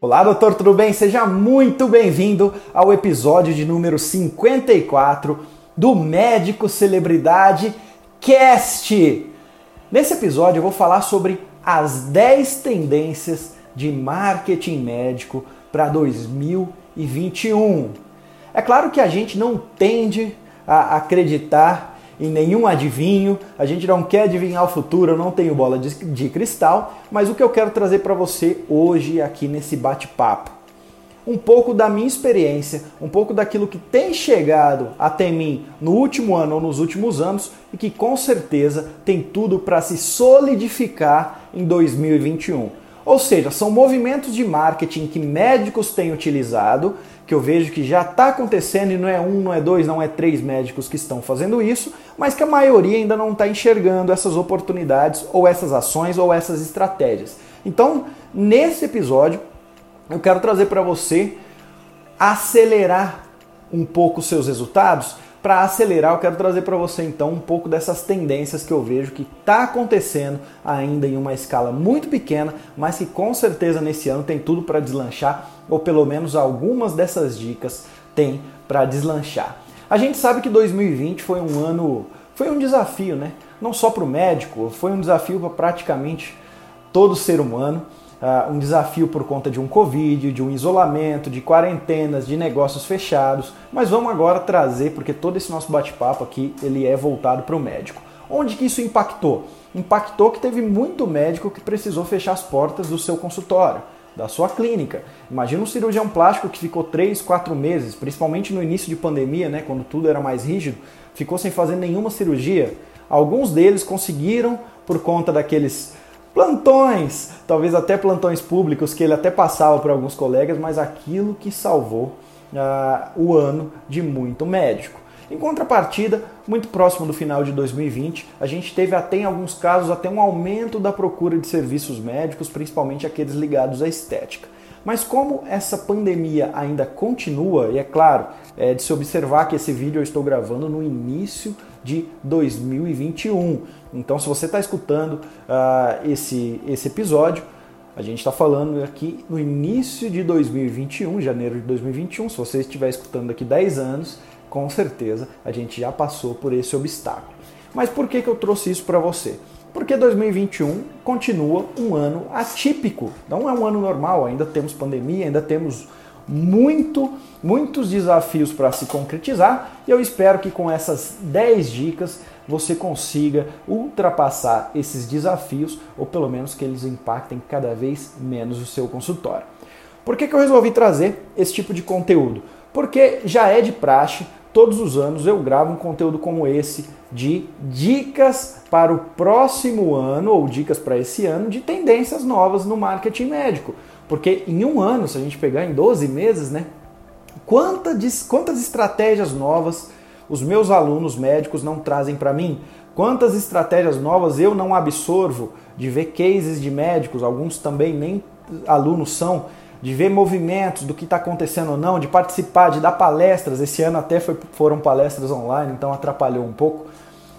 Olá, doutor, tudo bem? Seja muito bem-vindo ao episódio de número 54 do Médico Celebridade Cast. Nesse episódio eu vou falar sobre as 10 tendências de marketing médico para 2021. É claro que a gente não tende a acreditar em nenhum adivinho, a gente não quer adivinhar o futuro, eu não tenho bola de, de cristal, mas o que eu quero trazer para você hoje aqui nesse bate-papo, um pouco da minha experiência, um pouco daquilo que tem chegado até mim no último ano ou nos últimos anos e que com certeza tem tudo para se solidificar em 2021. Ou seja, são movimentos de marketing que médicos têm utilizado que eu vejo que já está acontecendo e não é um, não é dois, não é três médicos que estão fazendo isso, mas que a maioria ainda não está enxergando essas oportunidades ou essas ações ou essas estratégias. Então, nesse episódio, eu quero trazer para você acelerar um pouco os seus resultados. Para acelerar, eu quero trazer para você então um pouco dessas tendências que eu vejo que está acontecendo ainda em uma escala muito pequena, mas que com certeza nesse ano tem tudo para deslanchar ou pelo menos algumas dessas dicas tem para deslanchar. A gente sabe que 2020 foi um ano, foi um desafio, né? Não só para o médico, foi um desafio para praticamente todo ser humano. Uh, um desafio por conta de um Covid, de um isolamento, de quarentenas, de negócios fechados. Mas vamos agora trazer, porque todo esse nosso bate-papo aqui ele é voltado para o médico. Onde que isso impactou? Impactou que teve muito médico que precisou fechar as portas do seu consultório da sua clínica. Imagina um cirurgião plástico que ficou 3, 4 meses, principalmente no início de pandemia, né, quando tudo era mais rígido, ficou sem fazer nenhuma cirurgia. Alguns deles conseguiram por conta daqueles plantões, talvez até plantões públicos que ele até passava para alguns colegas, mas aquilo que salvou uh, o ano de muito médico. Em contrapartida, muito próximo do final de 2020, a gente teve até em alguns casos até um aumento da procura de serviços médicos, principalmente aqueles ligados à estética. Mas como essa pandemia ainda continua, e é claro, é de se observar que esse vídeo eu estou gravando no início de 2021. Então, se você está escutando uh, esse, esse episódio, a gente está falando aqui no início de 2021, janeiro de 2021. Se você estiver escutando daqui 10 anos, com certeza a gente já passou por esse obstáculo. Mas por que, que eu trouxe isso para você? Porque 2021 continua um ano atípico, não é um ano normal, ainda temos pandemia, ainda temos muito, muitos desafios para se concretizar e eu espero que com essas 10 dicas você consiga ultrapassar esses desafios ou pelo menos que eles impactem cada vez menos o seu consultório. Por que, que eu resolvi trazer esse tipo de conteúdo? Porque já é de praxe todos os anos eu gravo um conteúdo como esse de dicas para o próximo ano ou dicas para esse ano de tendências novas no marketing médico. Porque em um ano, se a gente pegar em 12 meses, né? Quantas, quantas estratégias novas os meus alunos médicos não trazem para mim? Quantas estratégias novas eu não absorvo de ver cases de médicos, alguns também nem alunos são, de ver movimentos do que está acontecendo ou não, de participar, de dar palestras. Esse ano até foi, foram palestras online, então atrapalhou um pouco.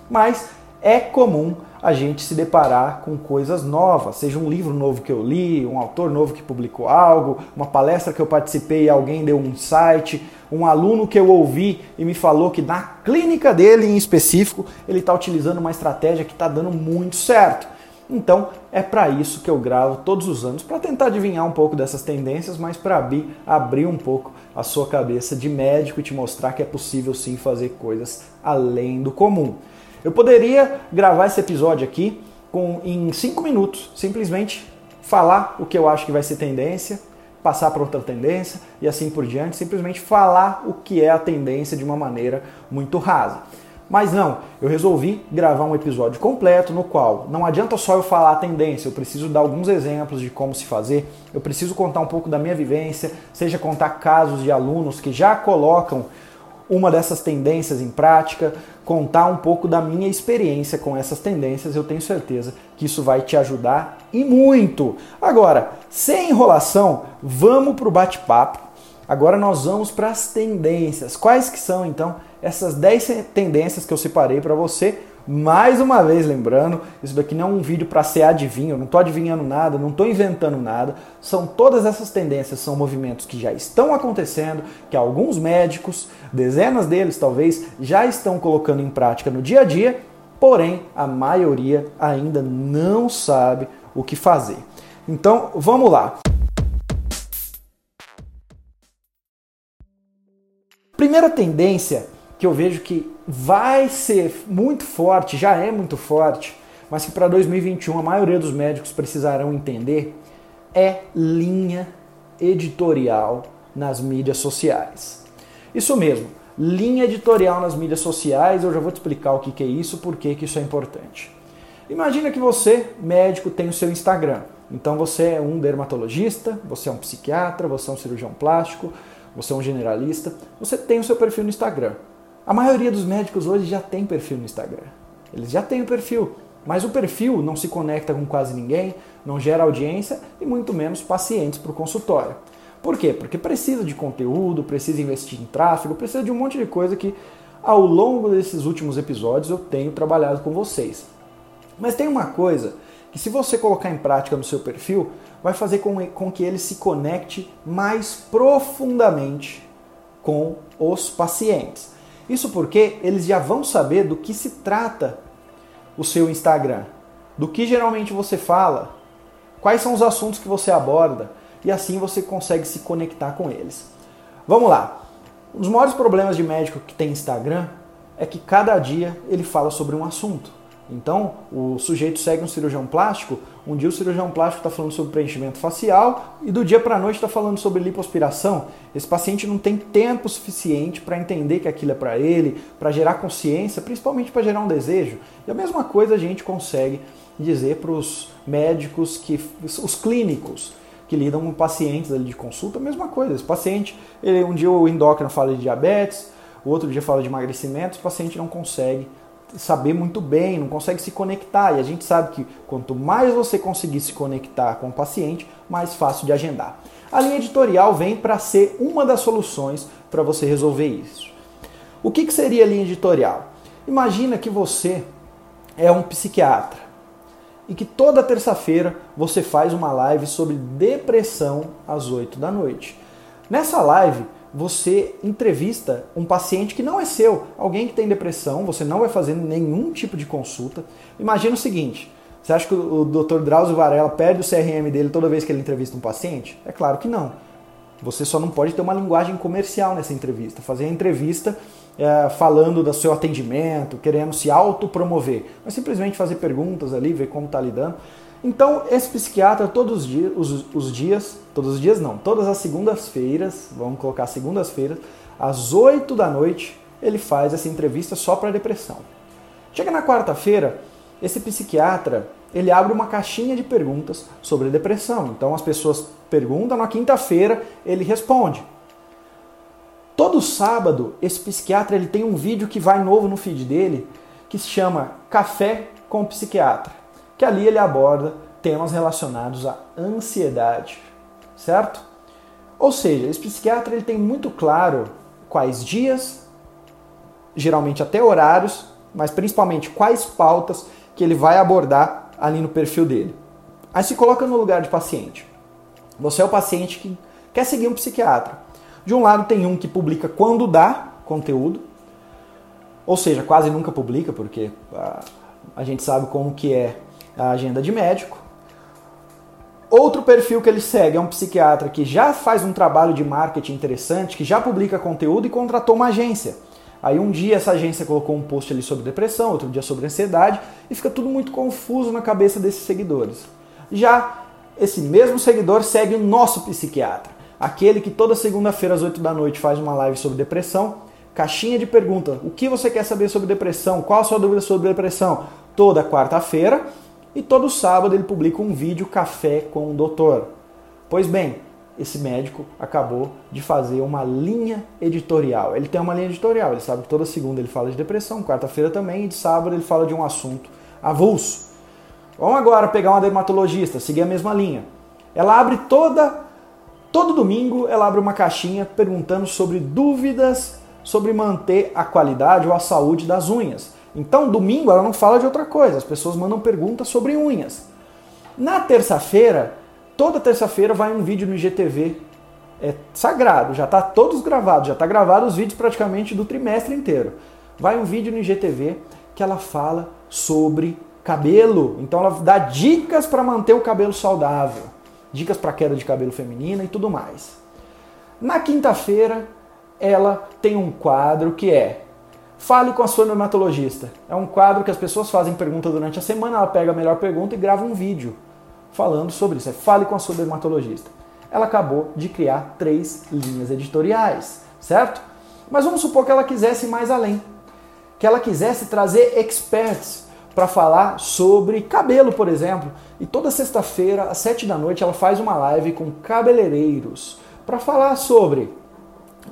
Mas é comum a gente se deparar com coisas novas, seja um livro novo que eu li, um autor novo que publicou algo, uma palestra que eu participei e alguém deu um insight, um aluno que eu ouvi e me falou que na clínica dele em específico ele está utilizando uma estratégia que está dando muito certo. Então é para isso que eu gravo todos os anos, para tentar adivinhar um pouco dessas tendências, mas para abrir um pouco a sua cabeça de médico e te mostrar que é possível sim fazer coisas além do comum. Eu poderia gravar esse episódio aqui com em cinco minutos, simplesmente falar o que eu acho que vai ser tendência, passar para outra tendência e assim por diante, simplesmente falar o que é a tendência de uma maneira muito rasa. Mas não, eu resolvi gravar um episódio completo no qual não adianta só eu falar a tendência, eu preciso dar alguns exemplos de como se fazer, eu preciso contar um pouco da minha vivência, seja contar casos de alunos que já colocam uma dessas tendências em prática, contar um pouco da minha experiência com essas tendências, eu tenho certeza que isso vai te ajudar e muito. Agora, sem enrolação, vamos para o bate-papo. Agora nós vamos para as tendências. Quais que são então essas 10 tendências que eu separei para você Mais uma vez lembrando, isso daqui não é um vídeo para ser adivinho, eu não estou adivinhando nada, não estou inventando nada. São todas essas tendências, são movimentos que já estão acontecendo, que alguns médicos, dezenas deles talvez, já estão colocando em prática no dia a dia, porém a maioria ainda não sabe o que fazer. Então vamos lá. Primeira tendência que eu vejo que vai ser muito forte, já é muito forte, mas que para 2021 a maioria dos médicos precisarão entender é linha editorial nas mídias sociais. Isso mesmo, linha editorial nas mídias sociais, eu já vou te explicar o que é isso, por que isso é importante. Imagina que você, médico, tem o seu Instagram. Então você é um dermatologista, você é um psiquiatra, você é um cirurgião plástico, você é um generalista, você tem o seu perfil no Instagram. A maioria dos médicos hoje já tem perfil no Instagram. Eles já têm o perfil, mas o perfil não se conecta com quase ninguém, não gera audiência e muito menos pacientes para o consultório. Por quê? Porque precisa de conteúdo, precisa investir em tráfego, precisa de um monte de coisa que ao longo desses últimos episódios eu tenho trabalhado com vocês. Mas tem uma coisa que se você colocar em prática no seu perfil, vai fazer com, que ele se conecte mais profundamente com os pacientes. Isso porque eles já vão saber do que se trata o seu Instagram, do que geralmente você fala, quais são os assuntos que você aborda e assim você consegue se conectar com eles. Vamos lá. Um dos maiores problemas de médico que tem Instagram é que cada dia ele fala sobre um assunto. Então, o sujeito segue um cirurgião plástico, um dia o cirurgião plástico está falando sobre preenchimento facial e do dia para a noite está falando sobre lipoaspiração. Esse paciente não tem tempo suficiente para entender que aquilo é para ele, para gerar consciência, principalmente para gerar um desejo. E a mesma coisa a gente consegue dizer para os médicos, que, os clínicos que lidam com pacientes ali de consulta, a mesma coisa. Esse paciente, ele, um dia o endócrino fala de diabetes, o outro dia fala de emagrecimento, o paciente não consegue saber muito bem, não consegue se conectar. E a gente sabe que quanto mais você conseguir se conectar com o paciente, mais fácil de agendar. A linha editorial vem para ser uma das soluções para você resolver isso. O que, que seria a linha editorial? Imagina que você é um psiquiatra e que toda terça-feira você faz uma live sobre depressão às 8 da noite. Nessa live, você entrevista um paciente que não é seu, alguém que tem depressão, você não vai fazer nenhum tipo de consulta. Imagina o seguinte: você acha que o Dr. Drauzio Varela perde o CRM dele toda vez que ele entrevista um paciente? É claro que não. Você só não pode ter uma linguagem comercial nessa entrevista. Fazer a entrevista é, falando do seu atendimento, querendo se autopromover. Mas simplesmente fazer perguntas ali, ver como está lidando. Então, esse psiquiatra, todos os dias, os, os dias, todos os dias não, todas as segundas-feiras, vamos colocar segundas-feiras, às 8 da noite, ele faz essa entrevista só para depressão. Chega na quarta-feira, esse psiquiatra, ele abre uma caixinha de perguntas sobre depressão. Então as pessoas perguntam, na quinta-feira ele responde. Todo sábado, esse psiquiatra ele tem um vídeo que vai novo no feed dele, que se chama Café com o Psiquiatra que ali ele aborda temas relacionados à ansiedade, certo? Ou seja, esse psiquiatra ele tem muito claro quais dias, geralmente até horários, mas principalmente quais pautas que ele vai abordar ali no perfil dele. Aí se coloca no lugar de paciente. Você é o paciente que quer seguir um psiquiatra. De um lado tem um que publica quando dá conteúdo, ou seja, quase nunca publica, porque a, a gente sabe como que é a agenda de médico. Outro perfil que ele segue é um psiquiatra que já faz um trabalho de marketing interessante, que já publica conteúdo e contratou uma agência. Aí um dia essa agência colocou um post ali sobre depressão, outro dia sobre ansiedade, e fica tudo muito confuso na cabeça desses seguidores. Já esse mesmo seguidor segue o nosso psiquiatra, aquele que toda segunda-feira às 8 da noite faz uma live sobre depressão, caixinha de pergunta, o que você quer saber sobre depressão, qual a sua dúvida sobre depressão, toda quarta-feira, e todo sábado ele publica um vídeo café com o doutor. Pois bem, esse médico acabou de fazer uma linha editorial. Ele tem uma linha editorial, ele sabe que toda segunda ele fala de depressão, quarta-feira também, e de sábado ele fala de um assunto avulso. Vamos agora pegar uma dermatologista, seguir a mesma linha. Ela abre toda todo domingo, ela abre uma caixinha perguntando sobre dúvidas sobre manter a qualidade ou a saúde das unhas. Então, domingo ela não fala de outra coisa, as pessoas mandam perguntas sobre unhas. Na terça-feira, toda terça-feira vai um vídeo no IGTV. É sagrado, já está todos gravados, já está gravado os vídeos praticamente do trimestre inteiro. Vai um vídeo no IGTV que ela fala sobre cabelo. Então ela dá dicas para manter o cabelo saudável, dicas para queda de cabelo feminina e tudo mais. Na quinta-feira, ela tem um quadro que é Fale com a sua dermatologista. É um quadro que as pessoas fazem pergunta durante a semana, ela pega a melhor pergunta e grava um vídeo falando sobre isso. É Fale com a sua dermatologista. Ela acabou de criar três linhas editoriais, certo? Mas vamos supor que ela quisesse mais além. Que ela quisesse trazer experts para falar sobre cabelo, por exemplo. E toda sexta-feira, às sete da noite, ela faz uma live com cabeleireiros para falar sobre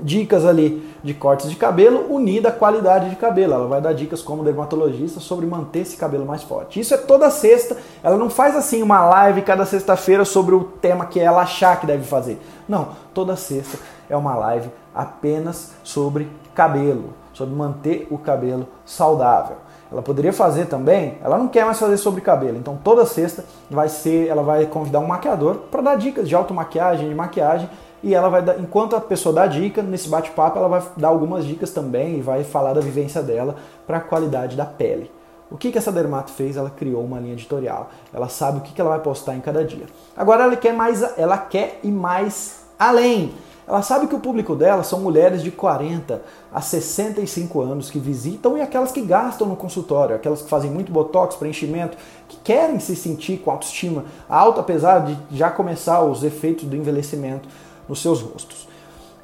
dicas ali de cortes de cabelo unida à qualidade de cabelo. Ela vai dar dicas como dermatologista sobre manter esse cabelo mais forte. Isso é toda sexta. Ela não faz assim uma live cada sexta-feira sobre o tema que ela achar que deve fazer. Não, toda sexta é uma live apenas sobre cabelo, sobre manter o cabelo saudável. Ela poderia fazer também, ela não quer mais fazer sobre cabelo, então toda sexta vai ser, ela vai convidar um maquiador para dar dicas de automaquiagem, de maquiagem e ela vai dar, enquanto a pessoa dá dica, nesse bate-papo ela vai dar algumas dicas também e vai falar da vivência dela para a qualidade da pele. O que, que essa dermato fez? Ela criou uma linha editorial. Ela sabe o que, que ela vai postar em cada dia. Agora ela quer mais, ela quer ir mais além. Ela sabe que o público dela são mulheres de 40 a 65 anos que visitam e aquelas que gastam no consultório, aquelas que fazem muito botox, preenchimento, que querem se sentir com autoestima alta, apesar de já começar os efeitos do envelhecimento nos seus rostos.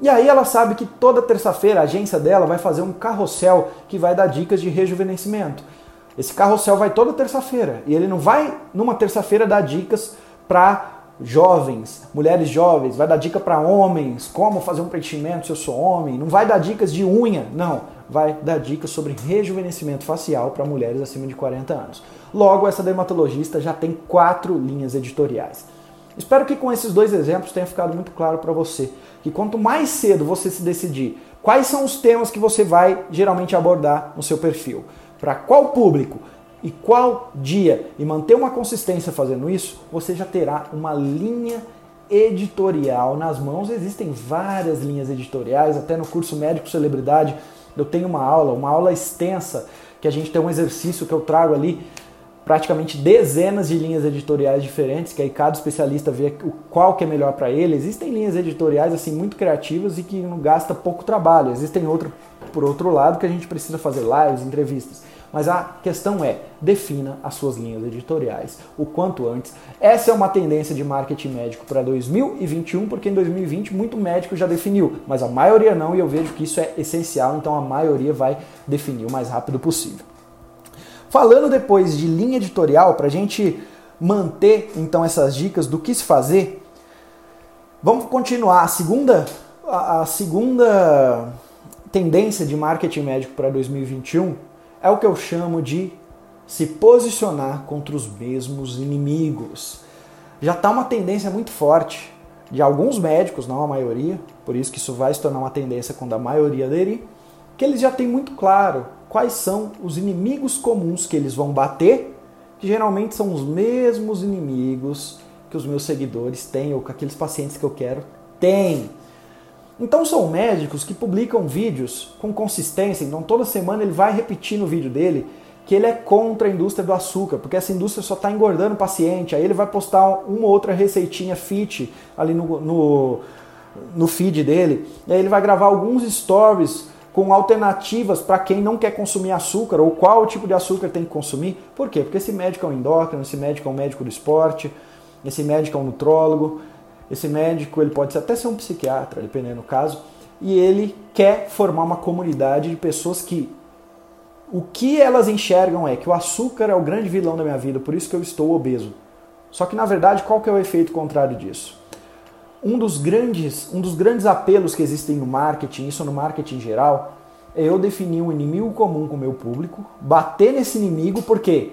E aí ela sabe que toda terça-feira a agência dela vai fazer um carrossel que vai dar dicas de rejuvenescimento. Esse carrossel vai toda terça-feira e ele não vai numa terça-feira dar dicas para jovens, mulheres jovens, vai dar dica para homens, como fazer um preenchimento se eu sou homem, não vai dar dicas de unha, não, vai dar dicas sobre rejuvenescimento facial para mulheres acima de 40 anos. Logo, essa dermatologista já tem quatro linhas editoriais. Espero que com esses dois exemplos tenha ficado muito claro para você que quanto mais cedo você se decidir quais são os temas que você vai geralmente abordar no seu perfil, para qual público e qual dia, e manter uma consistência fazendo isso, você já terá uma linha editorial nas mãos. Existem várias linhas editoriais, até no curso Médico Celebridade eu tenho uma aula, uma aula extensa, que a gente tem um exercício que eu trago ali praticamente dezenas de linhas editoriais diferentes, que aí cada especialista vê qual que é melhor para ele. Existem linhas editoriais assim muito criativas e que não gasta pouco trabalho. Existem outro por outro lado que a gente precisa fazer lives, entrevistas. Mas a questão é, defina as suas linhas editoriais o quanto antes. Essa é uma tendência de marketing médico para 2021, porque em 2020 muito médico já definiu, mas a maioria não, e eu vejo que isso é essencial, então a maioria vai definir o mais rápido possível. Falando depois de linha editorial, para a gente manter então essas dicas do que se fazer, vamos continuar. A segunda, a segunda tendência de marketing médico para 2021 é o que eu chamo de se posicionar contra os mesmos inimigos. Já está uma tendência muito forte de alguns médicos, não a maioria, por isso que isso vai se tornar uma tendência quando a maioria aderir, que eles já têm muito claro quais são os inimigos comuns que eles vão bater, que geralmente são os mesmos inimigos que os meus seguidores têm ou que aqueles pacientes que eu quero têm. Então são médicos que publicam vídeos com consistência, então toda semana ele vai repetir no vídeo dele que ele é contra a indústria do açúcar, porque essa indústria só está engordando o paciente. Aí ele vai postar uma ou outra receitinha fit ali no, no, no feed dele. E aí ele vai gravar alguns stories com alternativas para quem não quer consumir açúcar ou qual tipo de açúcar tem que consumir. Por quê? Porque esse médico é um endócrino, esse médico é um médico do esporte, esse médico é um nutrólogo, esse médico ele pode até ser um psiquiatra, dependendo do caso, e ele quer formar uma comunidade de pessoas que o que elas enxergam é que o açúcar é o grande vilão da minha vida, por isso que eu estou obeso. Só que na verdade, qual que é o efeito contrário disso? Um dos grandes, um dos grandes apelos que existem no marketing, isso no marketing geral, é eu definir um inimigo comum com o meu público, bater nesse inimigo, porque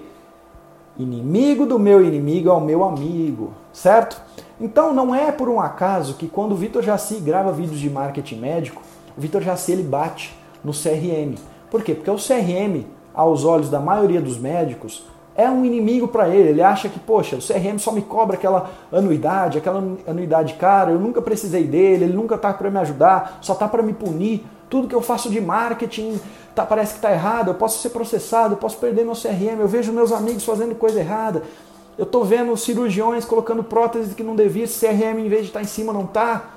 inimigo do meu inimigo é o meu amigo, certo? Então não é por um acaso que quando o Vitor Jaci grava vídeos de marketing médico, o Vitor Jaci ele bate no CRM. Por quê? Porque o CRM aos olhos da maioria dos médicos, é um inimigo para ele. Ele acha que, poxa, o CRM só me cobra aquela anuidade, aquela anuidade cara, eu nunca precisei dele, ele nunca está para me ajudar, só está para me punir. Tudo que eu faço de marketing tá, parece que está errado, eu posso ser processado, eu posso perder meu CRM, eu vejo meus amigos fazendo coisa errada. Eu estou vendo cirurgiões colocando próteses que não devia, CRM em vez de estar tá em cima não está.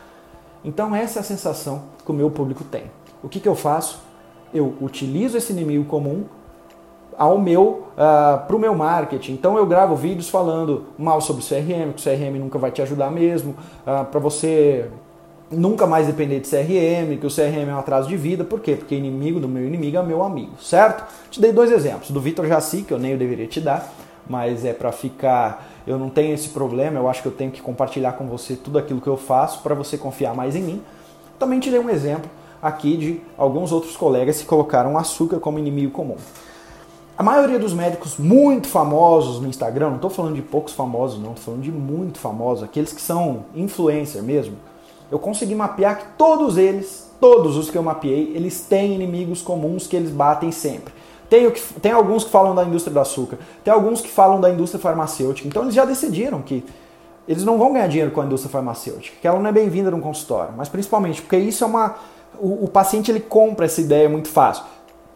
Então essa é a sensação que o meu público tem. O que, que eu faço? Eu utilizo esse inimigo comum ao meu uh, ah, para o meu marketing. Então eu gravo vídeos falando mal sobre o CRM, que o CRM nunca vai te ajudar mesmo, uh, ah, para você nunca mais depender de CRM, que o CRM é um atraso de vida. Por quê? Porque inimigo do meu inimigo é meu amigo, certo? Te dei dois exemplos. Do Vitor Jaci, que eu nem deveria te dar, mas é para ficar. Eu não tenho esse problema, eu acho que eu tenho que compartilhar com você tudo aquilo que eu faço para você confiar mais em mim. Também te dei um exemplo aqui de alguns outros colegas que colocaram açúcar como inimigo comum. A maioria dos médicos muito famosos no Instagram, não estou falando de poucos famosos, não, estou falando de muito famosos, aqueles que são influencer mesmo. Eu consegui mapear que todos eles, todos os que eu mapeei, eles têm inimigos comuns que eles batem sempre. Tem, tem alguns que falam da indústria do açúcar, tem alguns que falam da indústria farmacêutica. Então eles já decidiram que eles não vão ganhar dinheiro com a indústria farmacêutica, que ela não é bem-vinda num consultório, mas principalmente porque isso é uma. O, o paciente ele compra essa ideia muito fácil.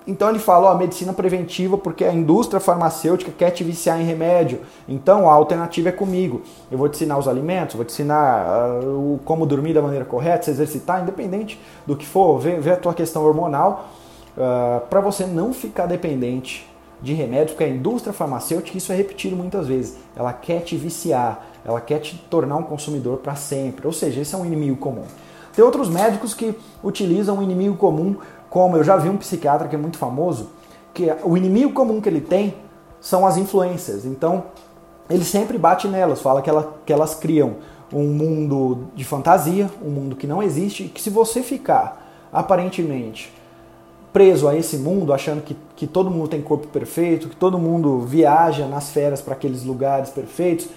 Então ele fala, ó, medicina preventiva porque a indústria farmacêutica quer te viciar em remédio. Então a alternativa é comigo. Eu vou te ensinar os alimentos, vou te ensinar uh, como dormir da maneira correta, se exercitar, independente do que for, ver, ver a tua questão hormonal, uh, ah, para você não ficar dependente de remédio, porque a indústria farmacêutica, isso é repetido muitas vezes, ela quer te viciar, ela quer te tornar um consumidor para sempre. Ou seja, esse é um inimigo comum. Tem outros médicos que utilizam um inimigo comum como eu já vi um psiquiatra que é muito famoso, que o inimigo comum que ele tem são as influências. Então, ele sempre bate nelas, fala que, ela, que elas criam um mundo de fantasia, um mundo que não existe, e que se você ficar aparentemente preso a esse mundo, achando que, que todo mundo tem corpo perfeito, que todo mundo viaja nas férias para aqueles lugares perfeitos,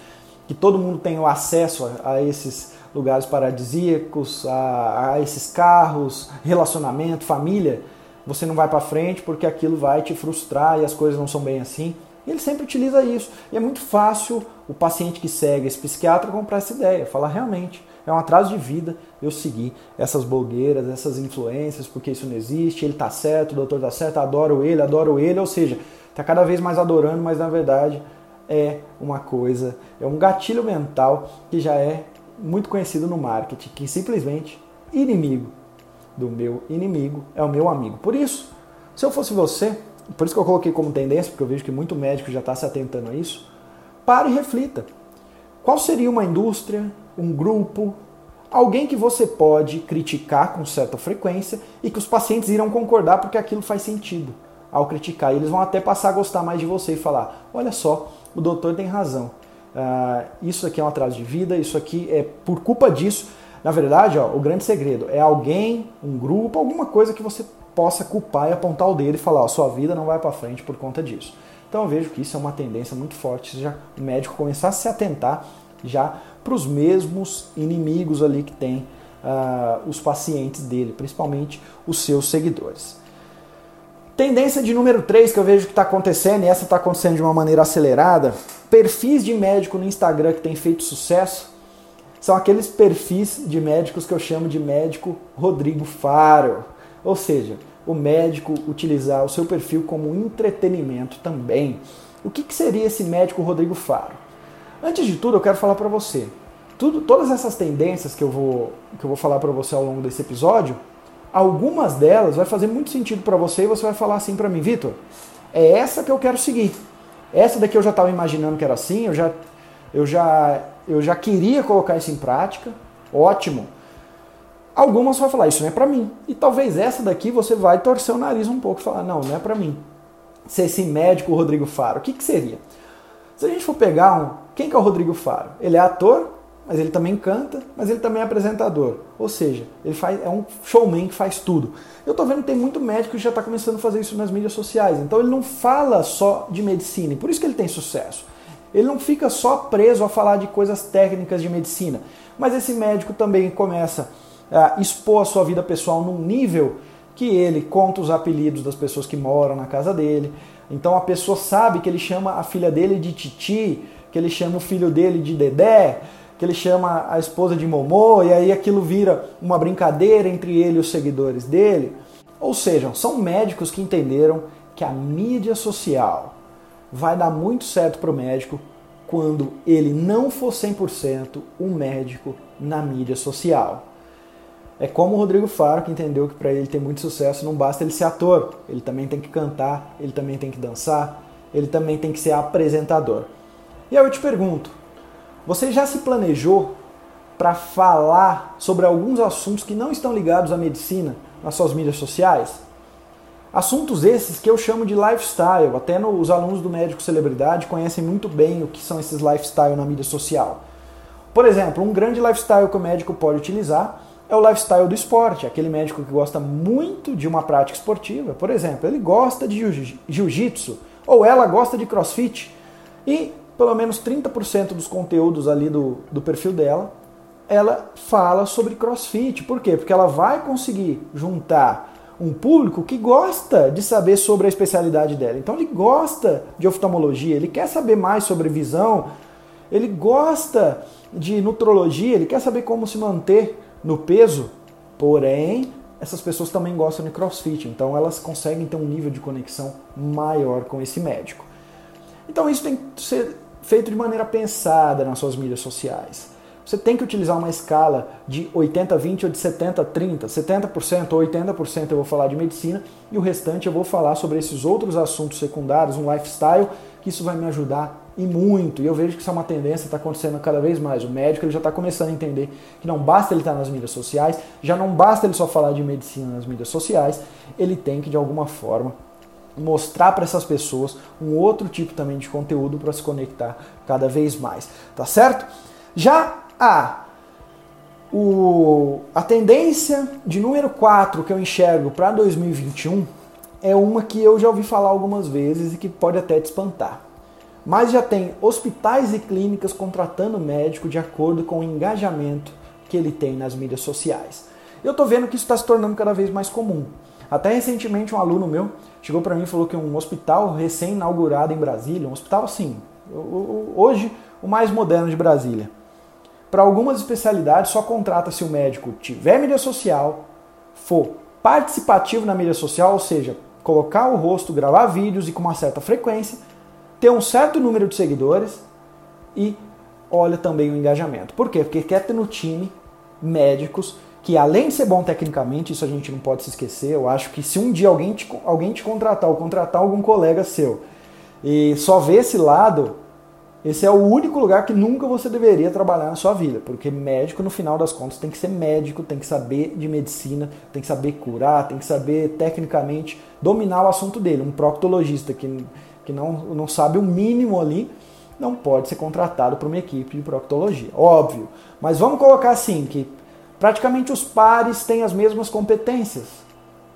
que todo mundo tem o acesso a, a esses lugares paradisíacos, a, a esses carros, relacionamento, família, você não vai para frente porque aquilo vai te frustrar e as coisas não são bem assim. E ele sempre utiliza isso. E é muito fácil o paciente que segue esse psiquiatra comprar essa ideia, falar realmente, é um atraso de vida eu seguir essas blogueiras, essas influências, porque isso não existe, ele tá certo, o doutor tá certo, adoro ele, adoro ele, ou seja, tá cada vez mais adorando, mas na verdade é uma coisa, é um gatilho mental que já é muito conhecido no marketing, que simplesmente inimigo do meu inimigo é o meu amigo. Por isso, se eu fosse você, por isso que eu coloquei como tendência, porque eu vejo que muito médico já está se atentando a isso, pare e reflita. Qual seria uma indústria, um grupo, alguém que você pode criticar com certa frequência e que os pacientes irão concordar porque aquilo faz sentido ao criticar. E eles vão até passar a gostar mais de você e falar: olha só, o doutor tem razão. Uh, isso aqui é um atraso de vida, isso aqui é por culpa disso. Na verdade, ó, o grande segredo é alguém, um grupo, alguma coisa que você possa culpar e apontar o dedo e falar: ó, sua vida não vai para frente por conta disso. Então eu vejo que isso é uma tendência muito forte. Já o médico começar a se atentar já para os mesmos inimigos ali que tem uh, os pacientes dele, principalmente os seus seguidores. Tendência de número 3 que eu vejo que está acontecendo, e essa está acontecendo de uma maneira acelerada, perfis de médico no Instagram que tem feito sucesso, são aqueles perfis de médicos que eu chamo de médico Rodrigo Faro. Ou seja, o médico utilizar o seu perfil como entretenimento também. O que, que seria esse médico Rodrigo Faro? Antes de tudo, eu quero falar para você. Tudo, todas essas tendências que eu vou, que eu vou falar para você ao longo desse episódio algumas delas vai fazer muito sentido para você e você vai falar assim para mim, Vitor, é essa que eu quero seguir. Essa daqui eu já estava imaginando que era assim, eu já, eu, já, eu já queria colocar isso em prática, ótimo. Algumas vai falar, isso não é para mim. E talvez essa daqui você vai torcer o nariz um pouco e falar, não, não é para mim. Se esse médico Rodrigo Faro, o que, que seria? Se a gente for pegar um. Quem que é o Rodrigo Faro? Ele é ator, mas ele também canta, mas ele também é apresentador. Ou seja, ele faz, é um showman que faz tudo. Eu tô vendo que tem muito médico que já está começando a fazer isso nas mídias sociais. Então ele não fala só de medicina, e por isso que ele tem sucesso. Ele não fica só preso a falar de coisas técnicas de medicina, mas esse médico também começa a expor a sua vida pessoal num nível que ele conta os apelidos das pessoas que moram na casa dele, Então a pessoa sabe que ele chama a filha dele de Titi, que ele chama o filho dele de Dedé, que ele chama a esposa de Momô, e aí aquilo vira uma brincadeira entre ele e os seguidores dele. Ou seja, são médicos que entenderam que a mídia social vai dar muito certo para o médico quando ele não for 100% um médico na mídia social. É como o Rodrigo Faro, que entendeu que para ele ter muito sucesso não basta ele ser ator, ele também tem que cantar, ele também tem que dançar, ele também tem que ser apresentador. E aí eu te pergunto, você já se planejou para falar sobre alguns assuntos que não estão ligados à medicina nas suas mídias sociais? Assuntos esses que eu chamo de lifestyle, até no, os alunos do Médico Celebridade conhecem muito bem o que são esses lifestyle na mídia social. Por exemplo, um grande lifestyle que o médico pode utilizar é o lifestyle do esporte, aquele médico que gosta muito de uma prática esportiva. Por exemplo, ele gosta de jiu-jitsu ou ela gosta de crossfit e pelo menos 30% dos conteúdos ali do, do perfil dela ela fala sobre crossfit. Por quê? Porque ela vai conseguir juntar um público que gosta de saber sobre a especialidade dela. Então ele gosta de oftalmologia, ele quer saber mais sobre visão, ele gosta de nutrologia, ele quer saber como se manter no peso. Porém, essas pessoas também gostam de crossfit, então elas conseguem ter um nível de conexão maior com esse médico. Então isso tem que ser feito de maneira pensada nas suas mídias sociais. Você tem que utilizar uma escala de 80-20 ou de 70-30. 70% ou 80% eu vou falar de medicina e o restante eu vou falar sobre esses outros assuntos secundários, um lifestyle, que isso vai me ajudar e muito. E eu vejo que isso é uma tendência, está acontecendo cada vez mais. O médico ele já está começando a entender que não basta ele estar nas mídias sociais, já não basta ele só falar de medicina nas mídias sociais, ele tem que de alguma forma mostrar para essas pessoas um outro tipo também de conteúdo para se conectar cada vez mais, tá certo? Já a o, a tendência de número 4 que eu enxergo para 2021 é uma que eu já ouvi falar algumas vezes e que pode até te espantar. Mas já tem hospitais e clínicas contratando médico de acordo com o engajamento que ele tem nas mídias sociais. Eu estou vendo que isso está se tornando cada vez mais comum. Até recentemente um aluno meu chegou para mim e falou que um hospital recém-inaugurado em Brasília, um hospital assim, hoje o mais moderno de Brasília, para algumas especialidades, só contrata se o médico tiver mídia social, for participativo na mídia social, ou seja, colocar o rosto, gravar vídeos e com uma certa frequência, ter um certo número de seguidores e olha também o engajamento. Por quê? Porque quer ter no time médicos que além de ser bom tecnicamente, isso a gente não pode se esquecer, eu acho que se um dia alguém te, alguém te contratar ou contratar algum colega seu e só ver esse lado, esse é o único lugar que nunca você deveria trabalhar na sua vida, porque médico, no final das contas, tem que ser médico, tem que saber de medicina, tem que saber curar, tem que saber tecnicamente dominar o assunto dele. Um proctologista que, que não, não sabe o mínimo ali não pode ser contratado para uma equipe de proctologia, óbvio. Mas vamos colocar assim, que praticamente os pares têm as mesmas competências.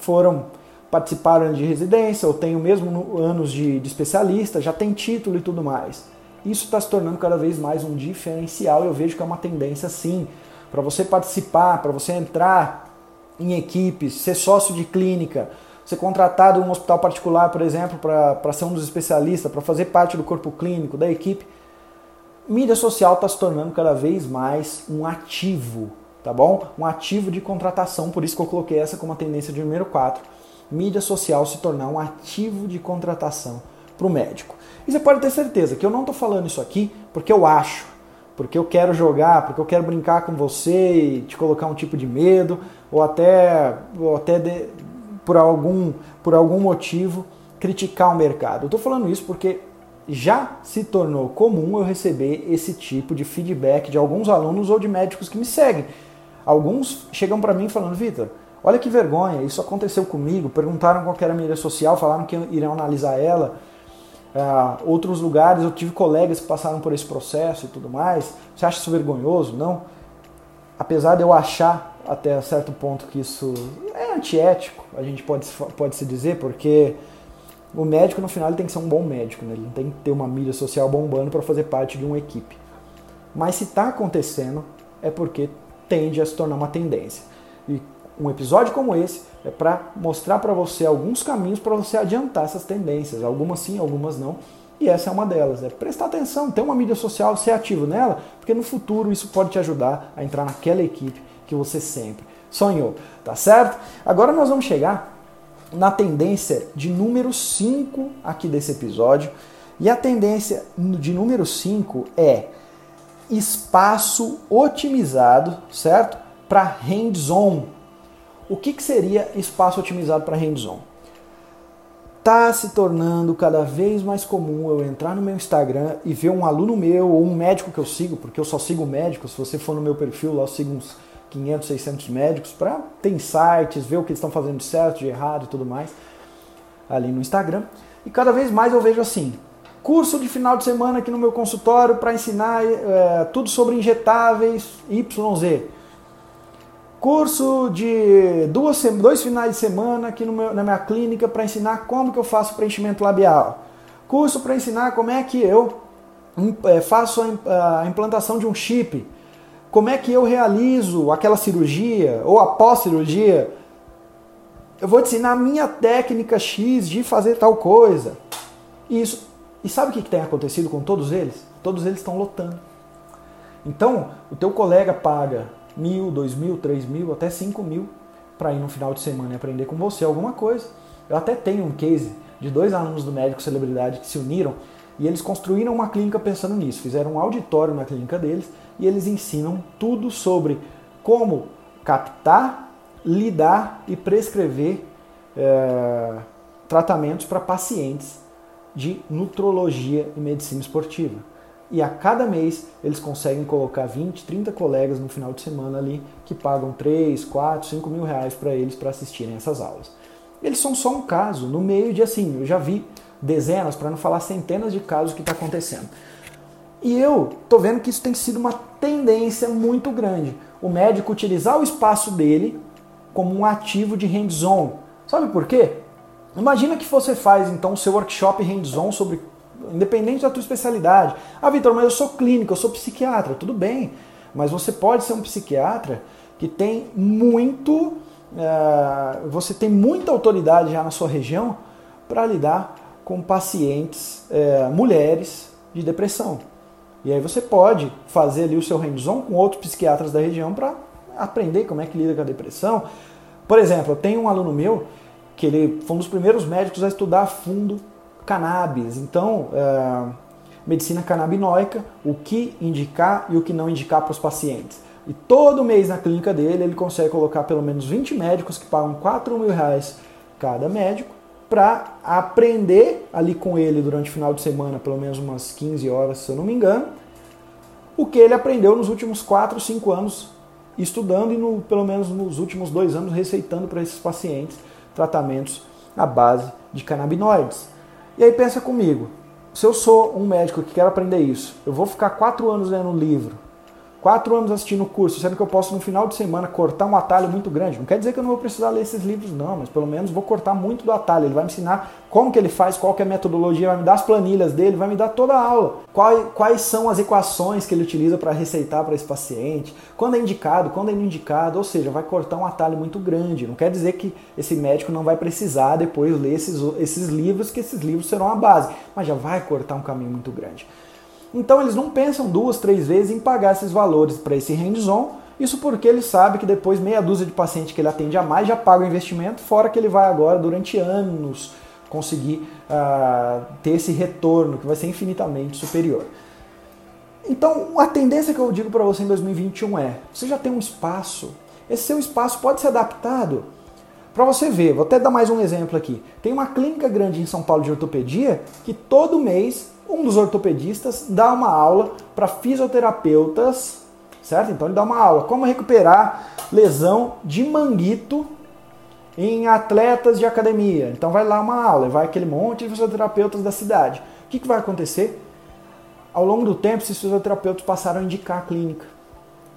Foram participaram de residência ou têm o mesmo anos de, de especialista, já tem título e tudo mais. Isso está se tornando cada vez mais um diferencial eu vejo que é uma tendência sim. Para você participar, para você entrar em equipes, ser sócio de clínica, ser contratado em um hospital particular, por exemplo, para ser um dos especialistas, para fazer parte do corpo clínico, da equipe. Mídia social está se tornando cada vez mais um ativo, tá bom? Um ativo de contratação, por isso que eu coloquei essa como a tendência de número 4. Mídia social se tornar um ativo de contratação para o médico. E você pode ter certeza que eu não estou falando isso aqui porque eu acho, porque eu quero jogar, porque eu quero brincar com você e te colocar um tipo de medo, ou até, ou até de, por, algum, por algum motivo criticar o mercado. Eu estou falando isso porque já se tornou comum eu receber esse tipo de feedback de alguns alunos ou de médicos que me seguem. Alguns chegam para mim falando, Vitor, olha que vergonha, isso aconteceu comigo. Perguntaram qual era a mídia social, falaram que iriam analisar ela uh, outros lugares, eu tive colegas que passaram por esse processo e tudo mais. Você acha isso vergonhoso? Não. Apesar de eu achar até certo ponto que isso é antiético, a gente pode, pode se dizer, porque o médico no final tem que ser um bom médico, né? ele não tem que ter uma mídia social bombando para fazer parte de uma equipe. Mas se está acontecendo, é porque tende a se tornar uma tendência. E um episódio como esse é para mostrar para você alguns caminhos para você adiantar essas tendências, algumas sim, algumas não. E essa é uma delas, é prestar atenção, ter uma mídia social, ser ativo nela, porque no futuro isso pode te ajudar a entrar naquela equipe que você sempre sonhou, tá certo? Agora nós vamos chegar na tendência de número 5 aqui desse episódio. E a tendência de número 5 é espaço otimizado, certo? Para hands-on. O que, que seria espaço otimizado para hands-on? Está se tornando cada vez mais comum eu entrar no meu Instagram e ver um aluno meu ou um médico que eu sigo, porque eu só sigo médicos. Se você for no meu perfil, lá eu sigo uns 500, 600 médicos para ter insights, ver o que eles estão fazendo de certo, de errado e tudo mais ali no Instagram. E cada vez mais eu vejo assim: curso de final de semana aqui no meu consultório para ensinar é, tudo sobre injetáveis YZ. Curso de duas, dois finais de semana aqui meu, na minha clínica para ensinar como que eu faço preenchimento labial. Curso para ensinar como é que eu é, faço a implantação de um chip como é que eu realizo aquela cirurgia ou após cirurgia? Eu vou te ensinar a minha técnica X de fazer tal coisa. Isso, e sabe o que tem acontecido com todos eles? Todos eles estão lotando. Então, o teu colega paga mil, dois mil, três mil, até cinco mil para ir no final de semana e aprender com você alguma coisa. Eu até tenho um case de dois alunos do médico celebridade que se uniram e eles construíram uma clínica pensando nisso. Fizeram um auditório na clínica deles e eles ensinam tudo sobre como captar, lidar e prescrever é, tratamentos para pacientes de nutrologia e medicina esportiva. E a cada mês eles conseguem colocar 20, 30 colegas no final de semana ali que pagam 3, 4, 5 mil reais para eles para assistirem essas aulas. Eles são só um caso, no meio de assim, eu já vi dezenas, para não falar centenas de casos que está acontecendo. E eu tô vendo que isso tem sido uma tendência muito grande. O médico utilizar o espaço dele como um ativo de hands-on. Sabe por quê? Imagina que você faz então o seu workshop hands-on sobre independente da tua especialidade. Ah, Vitor, mas eu sou clínico, eu sou psiquiatra, tudo bem. Mas você pode ser um psiquiatra que tem muito, uh, você tem muita autoridade já na sua região para lidar com pacientes, uh, mulheres de depressão. E aí você pode fazer ali o seu hands-on com outros psiquiatras da região para aprender como é que lida com a depressão. Por exemplo, eu tenho um aluno meu que ele foi um dos primeiros médicos a estudar a fundo cannabis. Então, é, medicina canabinoica, o que indicar e o que não indicar para os pacientes. E todo mês na clínica dele ele consegue colocar pelo menos 20 médicos que pagam 4 mil reais cada médico para aprender ali com ele durante o final de semana, pelo menos umas 15 horas, se eu não me engano, o que ele aprendeu nos últimos 4, 5 anos estudando e no, pelo menos nos últimos dois anos receitando para esses pacientes tratamentos à base de canabinoides. E aí pensa comigo, se eu sou um médico que quer aprender isso, eu vou ficar quatro anos lendo um livro, quatro anos assistindo o curso, sendo que eu posso no final de semana cortar um atalho muito grande. Não quer dizer que eu não vou precisar ler esses livros, não, mas pelo menos vou cortar muito do atalho. Ele vai me ensinar como que ele faz, qual que é a metodologia, vai me dar as planilhas dele, vai me dar toda a aula. Quais, quais são as equações que ele utiliza para receitar para esse paciente, quando é indicado, quando é não indicado, ou seja, vai cortar um atalho muito grande. Não quer dizer que esse médico não vai precisar depois ler esses, esses livros, que esses livros serão a base, mas já vai cortar um caminho muito grande. Então eles não pensam duas, três vezes em pagar esses valores para esse hands-on. Isso porque ele sabe que depois meia dúzia de pacientes que ele atende a mais já paga o investimento, fora que ele vai agora durante anos conseguir uh, ter esse retorno que vai ser infinitamente superior. Então, a tendência que eu digo para você em 2021 é: você já tem um espaço, esse seu espaço pode ser adaptado para você ver. Vou até dar mais um exemplo aqui. Tem uma clínica grande em São Paulo de ortopedia que todo mês um dos ortopedistas dá uma aula para fisioterapeutas, certo? Então ele dá uma aula como recuperar lesão de manguito em atletas de academia. Então vai lá uma aula, vai aquele monte de fisioterapeutas da cidade. O que, que vai acontecer? Ao longo do tempo, esses fisioterapeutas passaram a indicar a clínica.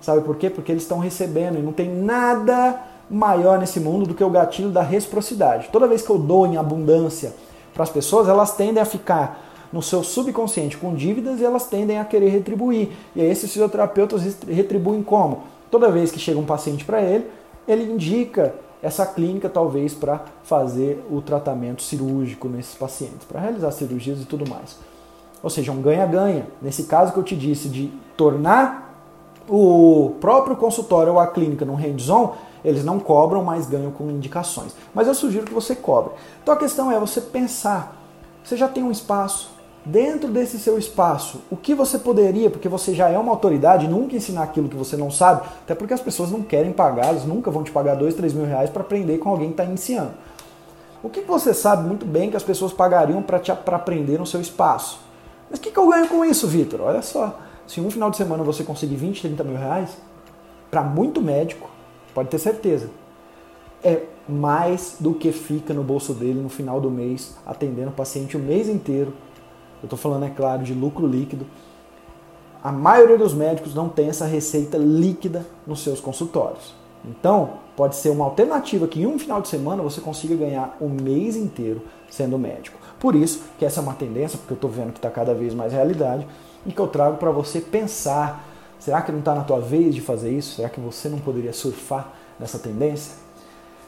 Sabe por quê? Porque eles estão recebendo e não tem nada maior nesse mundo do que o gatilho da reciprocidade. Toda vez que eu dou em abundância para as pessoas, elas tendem a ficar no seu subconsciente com dívidas e elas tendem a querer retribuir. E aí esses fisioterapeutas retribuem como? Toda vez que chega um paciente para ele, ele indica essa clínica talvez para fazer o tratamento cirúrgico nesses pacientes, para realizar cirurgias e tudo mais. Ou seja, um ganha-ganha. Nesse caso que eu te disse de tornar o próprio consultório ou a clínica num hands-on, eles não cobram, mas ganham com indicações. Mas eu sugiro que você cobre. Então a questão é você pensar. Você já tem um espaço. Dentro desse seu espaço, o que você poderia, porque você já é uma autoridade, nunca ensinar aquilo que você não sabe, até porque as pessoas não querem pagar, eles nunca vão te pagar dois, três mil reais para aprender com alguém que está iniciando. O que você sabe muito bem que as pessoas pagariam para aprender no seu espaço? Mas o que, que eu ganho com isso, Vitor? Olha só, se um final de semana você conseguir 20, 30 mil reais, para muito médico, pode ter certeza, é mais do que fica no bolso dele no final do mês, atendendo o paciente o mês inteiro. Eu estou falando, é claro, de lucro líquido. A maioria dos médicos não tem essa receita líquida nos seus consultórios. Então, pode ser uma alternativa que em um final de semana você consiga ganhar o mês inteiro sendo médico. Por isso que essa é uma tendência, porque eu estou vendo que está cada vez mais realidade, e que eu trago para você pensar: será que não está na tua vez de fazer isso? Será que você não poderia surfar nessa tendência?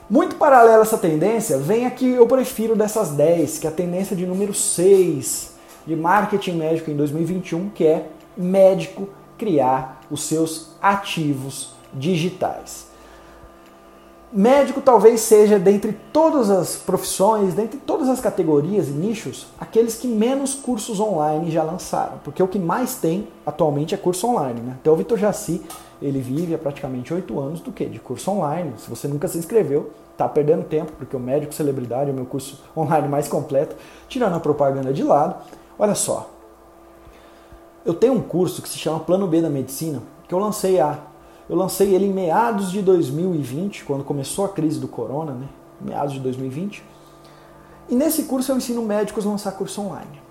Muito paralela a essa tendência, vem aqui eu prefiro dessas 10, que é a tendência de número 6 de marketing médico em 2021, que é médico criar os seus ativos digitais. Médico talvez seja, dentre todas as profissões, dentre todas as categorias e nichos, aqueles que menos cursos online já lançaram. Porque o que mais tem atualmente é curso online. Né? O Vitor Jaci, ele vive há praticamente oito anos do que? De curso online. Se você nunca se inscreveu, está perdendo tempo, porque o Médico Celebridade é o meu curso online mais completo, tirando a propaganda de lado. Olha só, eu tenho um curso que se chama Plano B da Medicina, que eu lancei há eu lancei ele em meados de 2020, quando começou a crise do corona, né? Meados de 2020. E nesse curso eu ensino médicos a lançar curso online.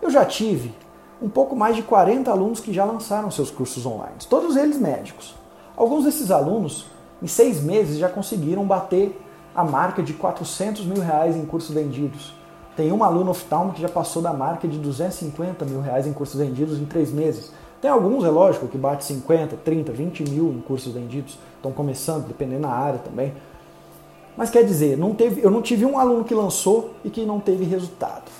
Eu já tive um pouco mais de 40 alunos que já lançaram seus cursos online, todos eles médicos. Alguns desses alunos, em seis meses, já conseguiram bater a marca de 400 mil reais em cursos vendidos. Tem um aluno oftalmo que já passou da marca de 250 mil reais em cursos vendidos em três meses. Tem alguns, é lógico, que bate 50, 30, 20 mil em cursos vendidos, estão começando, dependendo da área também. Mas quer dizer, não teve, eu não tive um aluno que lançou e que não teve resultado.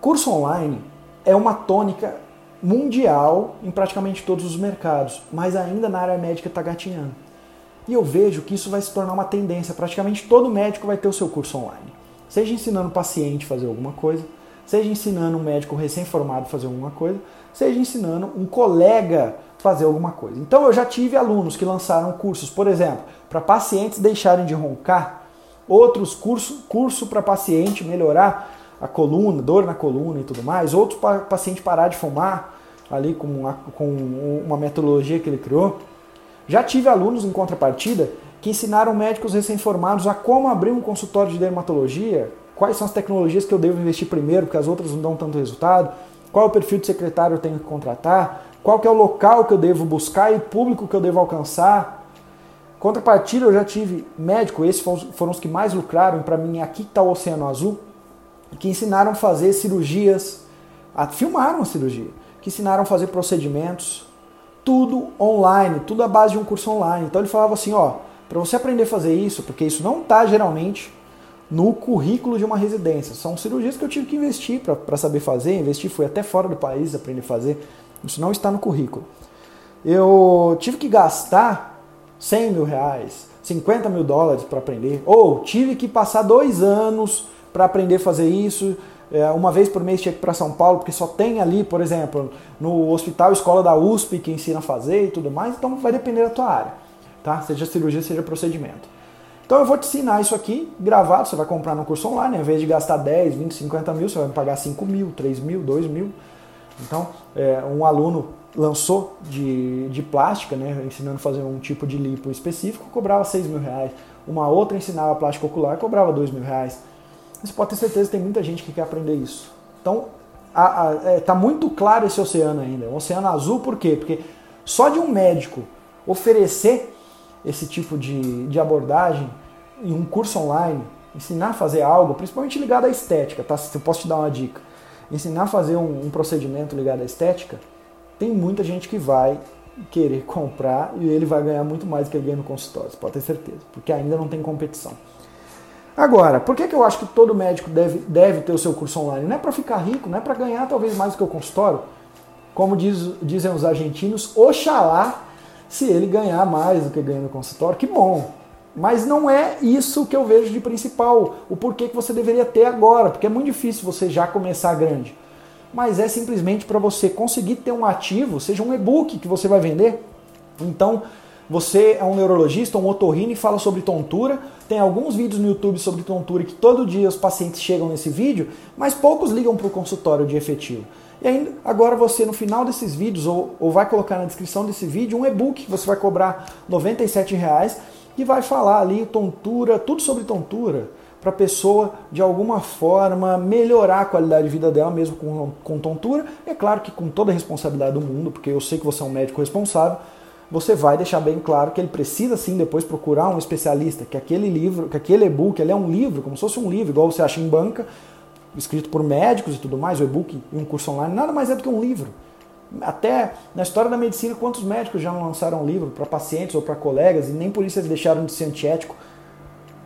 Curso online é uma tônica mundial em praticamente todos os mercados, mas ainda na área médica está gatinhando. E eu vejo que isso vai se tornar uma tendência. Praticamente todo médico vai ter o seu curso online. Seja ensinando o paciente a fazer alguma coisa, seja ensinando um médico recém-formado a fazer alguma coisa, seja ensinando um colega fazer alguma coisa. Então eu já tive alunos que lançaram cursos, por exemplo, para pacientes deixarem de roncar, outros cursos curso para paciente melhorar a coluna, dor na coluna e tudo mais, outro para paciente parar de fumar, ali com uma, com uma metodologia que ele criou. Já tive alunos em contrapartida que ensinaram médicos recém-formados a como abrir um consultório de dermatologia, quais são as tecnologias que eu devo investir primeiro, porque as outras não dão tanto resultado, qual é o perfil de secretário eu tenho que contratar, qual que é o local que eu devo buscar e público que eu devo alcançar. Contrapartida, eu já tive médico, esses foram os que mais lucraram, para mim aqui está o Oceano Azul, que ensinaram a fazer cirurgias, a, filmaram a cirurgia, que ensinaram a fazer procedimentos, tudo online, tudo à base de um curso online. Então ele falava assim, ó, para você aprender a fazer isso, porque isso não está geralmente no currículo de uma residência. São cirurgias que eu tive que investir para saber fazer, investir, fui até fora do país aprender a fazer. Isso não está no currículo. Eu tive que gastar 100 mil reais, 50 mil dólares para aprender, ou tive que passar dois anos para aprender a fazer isso. É, uma vez por mês tinha que ir para São Paulo, porque só tem ali, por exemplo, no hospital escola da USP que ensina a fazer e tudo mais, então vai depender da tua área, tá? Seja cirurgia, seja procedimento. Então eu vou te ensinar isso aqui, gravado, você vai comprar no curso online, ao invés de gastar 10, 20, 50 mil, você vai pagar 5 mil, 3 mil, 2 mil. Então, é, um aluno lançou de, de plástica, né, ensinando a fazer um tipo de lipo específico, cobrava 6 mil reais. Uma outra ensinava plástica ocular, cobrava 2 mil reais. Você pode ter certeza que tem muita gente que quer aprender isso. Então, está é, tá muito claro esse oceano ainda. Oceano azul, por quê? Porque só de um médico oferecer esse tipo de, de abordagem em um curso online, ensinar a fazer algo, principalmente ligado à estética, tá? Se eu posso te dar uma dica. Ensinar a fazer um, um procedimento ligado à estética, tem muita gente que vai querer comprar e ele vai ganhar muito mais do que ele ganha no consultório, você pode ter certeza, porque ainda não tem competição. Agora, por que, que eu acho que todo médico deve, deve ter o seu curso online? Não é para ficar rico, não é para ganhar talvez mais do que o consultório. Como diz, dizem os argentinos, oxalá se ele ganhar mais do que ganha no consultório, que bom. Mas não é isso que eu vejo de principal, o porquê que você deveria ter agora, porque é muito difícil você já começar grande. Mas é simplesmente para você conseguir ter um ativo, seja um e-book que você vai vender. Então, você é um neurologista, um otorrino e fala sobre tontura. Tem alguns vídeos no YouTube sobre tontura que todo dia os pacientes chegam nesse vídeo, mas poucos ligam para o consultório de efetivo. E ainda, agora você no final desses vídeos, ou, ou vai colocar na descrição desse vídeo, um e-book que você vai cobrar 97 reais e vai falar ali tontura, tudo sobre tontura, para a pessoa de alguma forma melhorar a qualidade de vida dela mesmo com, com tontura. É claro que com toda a responsabilidade do mundo, porque eu sei que você é um médico responsável, você vai deixar bem claro que ele precisa sim depois procurar um especialista, que aquele livro, que aquele e-book, ele é um livro, como se fosse um livro, igual você acha em banca, escrito por médicos e tudo mais, o e-book e um curso online, nada mais é do que um livro. Até na história da medicina, quantos médicos já não lançaram livro para pacientes ou para colegas e nem por isso eles deixaram de ser antiético?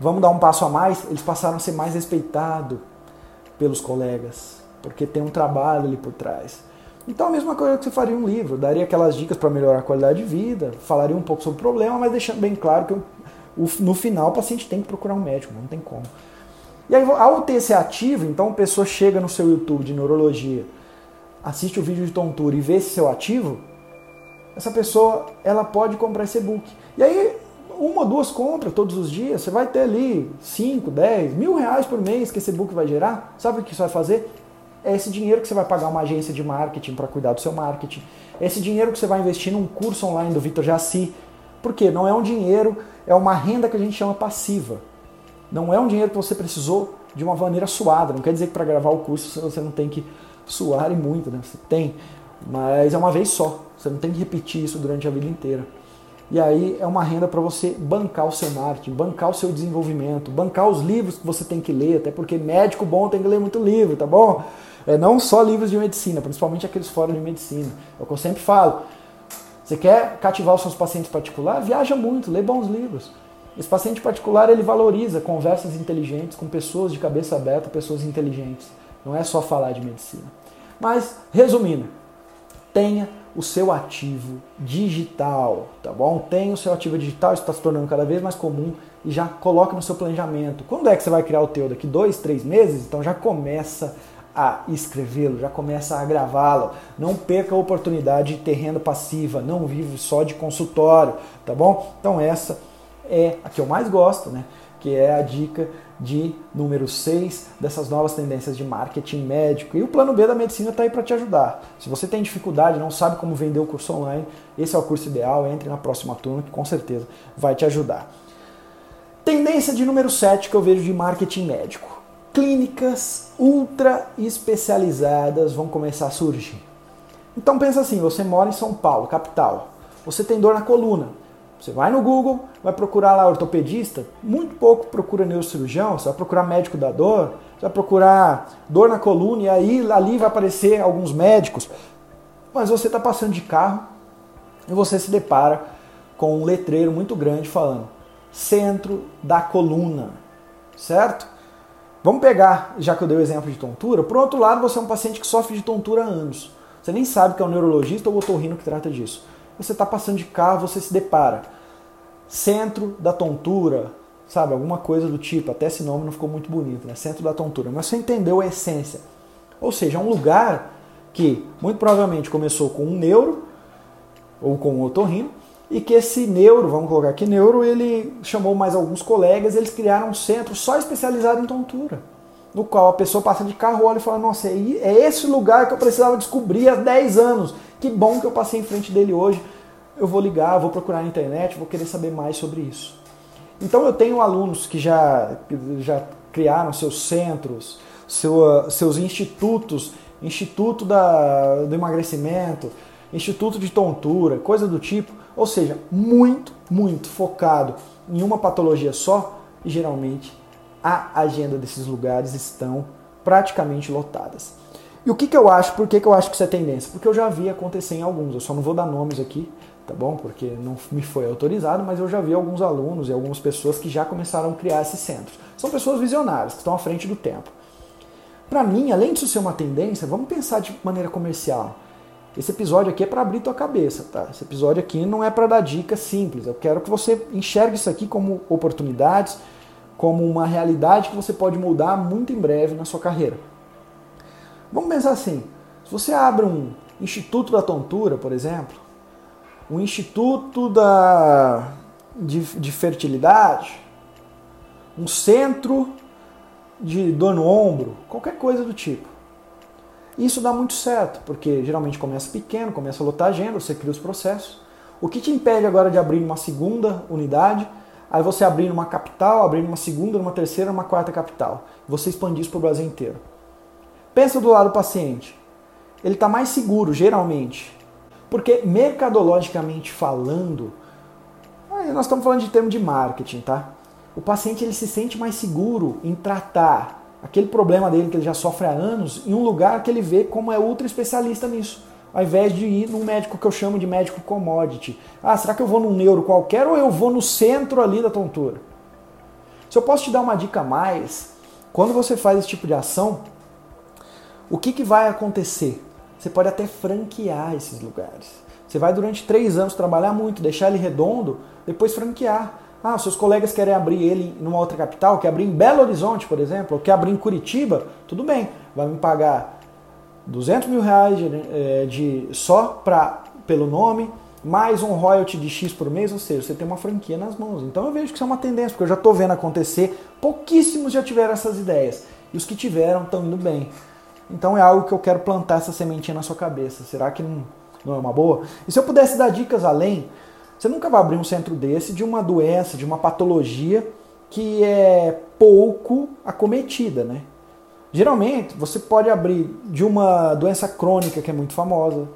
Vamos dar um passo a mais, eles passaram a ser mais respeitados pelos colegas, porque tem um trabalho ali por trás. Então a mesma coisa que você faria um livro, daria aquelas dicas para melhorar a qualidade de vida, falaria um pouco sobre o problema, mas deixando bem claro que no final o paciente tem que procurar um médico, não tem como. E aí, ao ter esse ativo, então a pessoa chega no seu YouTube de neurologia, assiste o vídeo de tontura e vê esse seu ativo, essa pessoa ela pode comprar esse e-book. E aí, uma ou duas compras todos os dias, você vai ter ali 5, 10, mil reais por mês que esse e-book vai gerar. Sabe o que isso vai fazer? é esse dinheiro que você vai pagar uma agência de marketing para cuidar do seu marketing, é esse dinheiro que você vai investir num curso online do Vitor Jaci, porque não é um dinheiro, é uma renda que a gente chama passiva. Não é um dinheiro que você precisou de uma maneira suada. Não quer dizer que para gravar o curso você não tem que suar e muito, né? Você tem, mas é uma vez só. Você não tem que repetir isso durante a vida inteira. E aí é uma renda para você bancar o seu marketing, bancar o seu desenvolvimento, bancar os livros que você tem que ler, até porque médico bom tem que ler muito livro, tá bom? É, não só livros de medicina, principalmente aqueles fora de medicina. É o que eu sempre falo. Você quer cativar os seus pacientes particulares? Viaja muito, lê bons livros. Esse paciente particular ele valoriza conversas inteligentes com pessoas de cabeça aberta, pessoas inteligentes. Não é só falar de medicina. Mas, resumindo, tenha o seu ativo digital, tá bom? Tenha o seu ativo digital, isso está se tornando cada vez mais comum e já coloque no seu planejamento. Quando é que você vai criar o teu? Daqui dois, três meses? Então já começa a escrevê-lo, já começa a gravá-lo. Não perca a oportunidade de ter renda passiva, não vive só de consultório, tá bom? Então essa é a que eu mais gosto, né? Que é a dica de número 6 dessas novas tendências de marketing médico. E o plano B da medicina está aí para te ajudar. Se você tem dificuldade, não sabe como vender o curso online, esse é o curso ideal, entre na próxima turma que com certeza vai te ajudar. Tendência de número 7 que eu vejo de marketing médico clínicas ultra especializadas vão começar a surgir. Então pensa assim, você mora em São Paulo, capital. Você tem dor na coluna. Você vai no Google, vai procurar lá ortopedista, muito pouco procura neurocirurgião, você vai procurar médico da dor, você vai procurar dor na coluna e aí ali vai aparecer alguns médicos. Mas você está passando de carro e você se depara com um letreiro muito grande falando centro da coluna, certo? Vamos pegar, já que eu dei o exemplo de tontura, por outro lado, você é um paciente que sofre de tontura há anos. Você nem sabe que é o neurologista ou o otorrino que trata disso. Você está passando de carro, você se depara. Centro da tontura, sabe? Alguma coisa do tipo. Até esse nome não ficou muito bonito, né? Centro da tontura. Mas você entendeu a essência. Ou seja, é um lugar que muito provavelmente começou com um neuro ou com um otorrino e que esse neuro, vamos colocar aqui neuro, ele chamou mais alguns colegas, eles criaram um centro só especializado em tontura, no qual a pessoa passa de carro, olha e fala, nossa, é esse lugar que eu precisava descobrir há 10 anos, que bom que eu passei em frente dele hoje, eu vou ligar, vou procurar na internet, vou querer saber mais sobre isso. Então eu tenho alunos que já, já criaram seus centros, seu, seus institutos, Instituto da, do Emagrecimento, Instituto de Tontura, coisa do tipo, ou seja, muito, muito focado em uma patologia só e geralmente a agenda desses lugares estão praticamente lotadas. E o que, que eu acho? Por que, que eu acho que isso é tendência? Porque eu já vi acontecer em alguns, eu só não vou dar nomes aqui, tá bom? Porque não me foi autorizado, mas eu já vi alguns alunos e algumas pessoas que já começaram a criar esses centros. São pessoas visionárias, que estão à frente do tempo. Para mim, além disso ser uma tendência, vamos pensar de maneira comercial. Esse episódio aqui é para abrir tua cabeça, tá? Esse episódio aqui não é para dar dicas simples. Eu quero que você enxergue isso aqui como oportunidades, como uma realidade que você pode mudar muito em breve na sua carreira. Vamos pensar assim: se você abre um Instituto da Tontura, por exemplo, um Instituto da, de, de Fertilidade, um centro de dor no ombro, qualquer coisa do tipo. Isso dá muito certo, porque geralmente começa pequeno, começa a lotar agenda, você cria os processos. O que te impede agora de abrir uma segunda unidade, aí você abrir numa capital, abrir numa segunda, numa terceira, numa quarta capital. Você expandir isso para o Brasil inteiro. Pensa do lado do paciente. Ele está mais seguro, geralmente. Porque mercadologicamente falando, nós estamos falando de termo de marketing, tá? O paciente ele se sente mais seguro em tratar aquele problema dele que ele já sofre há anos em um lugar que ele vê como é ultra especialista nisso. Ao invés de ir num médico que eu chamo de médico commodity. Ah, será que eu vou num neuro qualquer ou eu vou no centro ali da tontura? Se eu posso te dar uma dica a mais, quando você faz esse tipo de ação, o que, que vai acontecer? Você pode até franquear esses lugares. Você vai durante três anos trabalhar muito, deixar ele redondo, depois franquear. Ah, seus colegas querem abrir ele numa outra capital, quer abrir em Belo Horizonte, por exemplo, ou quer abrir em Curitiba, tudo bem, vai me pagar 200 mil reais de, eh, de só pra, pelo nome, mais um royalty de X por mês, ou seja, você tem uma franquia nas mãos. Então eu vejo que isso é uma tendência, porque eu já estou vendo acontecer, pouquíssimos já tiveram essas ideias, e os que tiveram estão indo bem. Então é algo que eu quero plantar essa sementinha na sua cabeça. Será que não, não é uma boa? E se eu pudesse dar dicas além, você nunca vai abrir um centro desse de uma doença, de uma patologia que é pouco acometida, né? Geralmente, você pode abrir de uma doença crônica que é muito famosa,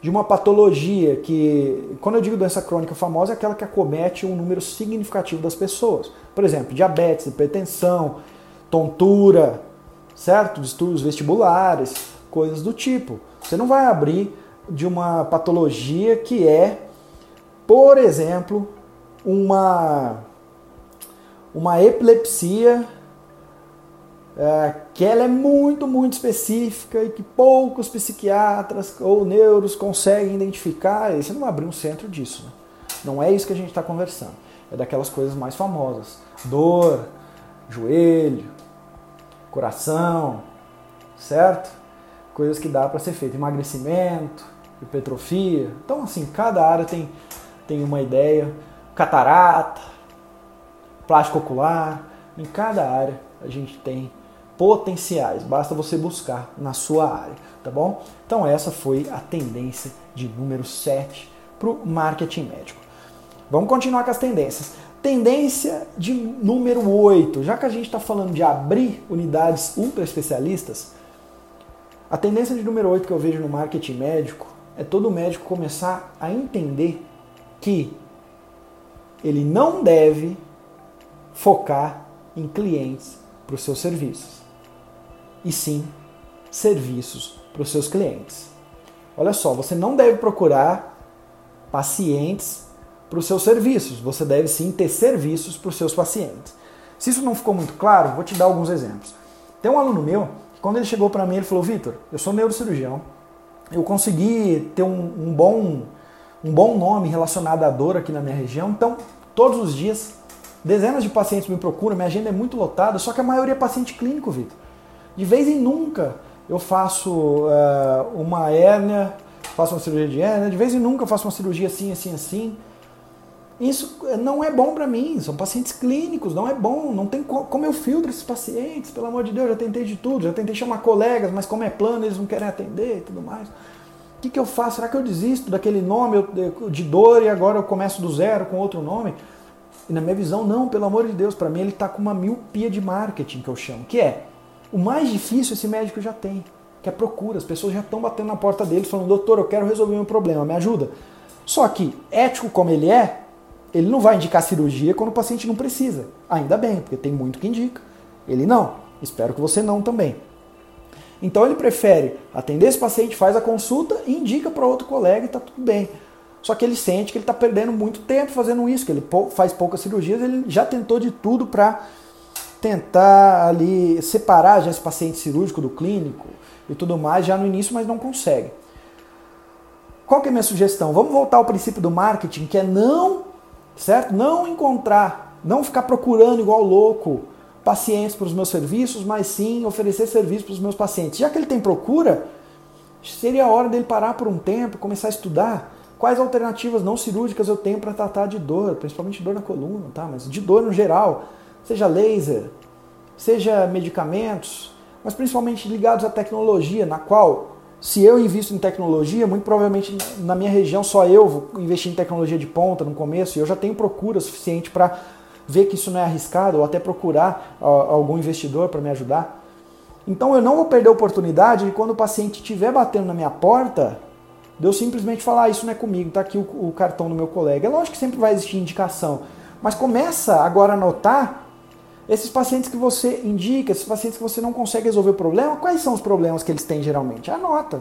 de uma patologia que, quando eu digo doença crônica famosa, é aquela que acomete um número significativo das pessoas. Por exemplo, diabetes, hipertensão, tontura, certo? Distúrbios vestibulares, coisas do tipo. Você não vai abrir de uma patologia que é por exemplo, uma, uma epilepsia é, que ela é muito, muito específica e que poucos psiquiatras ou neuros conseguem identificar, e você não abrir um centro disso. Né? Não é isso que a gente está conversando. É daquelas coisas mais famosas. Dor, joelho, coração, certo? Coisas que dá para ser feito. Emagrecimento, hipertrofia. Então, assim, cada área tem tem uma ideia. Catarata, plástico ocular, em cada área a gente tem potenciais, basta você buscar na sua área, tá bom? Então essa foi a tendência de número 7 para o marketing médico. Vamos continuar com as tendências. Tendência de número 8, já que a gente está falando de abrir unidades ultra especialistas, a tendência de número 8 que eu vejo no marketing médico é todo médico começar a entender que ele não deve focar em clientes para os seus serviços, e sim serviços para os seus clientes. Olha só, você não deve procurar pacientes para os seus serviços, você deve sim ter serviços para os seus pacientes. Se isso não ficou muito claro, vou te dar alguns exemplos. Tem um aluno meu, quando ele chegou para mim, ele falou: Vitor, eu sou neurocirurgião, eu consegui ter um, um bom um bom nome relacionado à dor aqui na minha região. Então, todos os dias, dezenas de pacientes me procuram, minha agenda é muito lotada, só que a maioria é paciente clínico, Vitor. De vez em nunca eu faço uh, uma hérnia, faço uma cirurgia de hérnia, de vez em nunca eu faço uma cirurgia assim, assim, assim. Isso não é bom para mim, são pacientes clínicos, não é bom, não tem como eu filtro esses pacientes, pelo amor de Deus, já tentei de tudo, já tentei chamar colegas, mas como é plano, eles não querem atender e tudo mais que, que eu faço? Será que eu desisto daquele nome de dor e agora eu começo do zero com outro nome? E na minha visão, não, pelo amor de Deus, para mim ele está com uma miopia de marketing, que eu chamo, que é o mais difícil esse médico já tem, que é procura. As pessoas já estão batendo na porta dele falando, doutor, eu quero resolver meu problema, me ajuda. Só que, ético como ele é, ele não vai indicar cirurgia quando o paciente não precisa. Ainda bem, porque tem muito que indica. Ele não. Espero que você não também. Então ele prefere atender esse paciente, faz a consulta e indica para outro colega e está tudo bem. Só que ele sente que ele está perdendo muito tempo fazendo isso, que ele faz poucas cirurgias, ele já tentou de tudo para tentar ali separar já esse paciente cirúrgico do clínico e tudo mais já no início, mas não consegue. Qual que é a minha sugestão? Vamos voltar ao princípio do marketing, que é não, certo? Não encontrar, não ficar procurando igual louco pacientes para os meus serviços, mas sim oferecer serviço para os meus pacientes. Já que ele tem procura, seria a hora dele parar por um tempo, começar a estudar quais alternativas não cirúrgicas eu tenho para tratar de dor, principalmente dor na coluna, tá? Mas de dor no geral, seja laser, seja medicamentos, mas principalmente ligados à tecnologia, na qual se eu invisto em tecnologia, muito provavelmente na minha região só eu vou investir em tecnologia de ponta no começo e eu já tenho procura suficiente para ver que isso não é arriscado ou até procurar algum investidor para me ajudar. Então eu não vou perder a oportunidade de quando o paciente estiver batendo na minha porta, de eu simplesmente falar, ah, isso não é comigo, tá aqui o, o cartão do meu colega. É lógico que sempre vai existir indicação, mas começa agora a notar esses pacientes que você indica, esses pacientes que você não consegue resolver o problema, quais são os problemas que eles têm geralmente? Anota.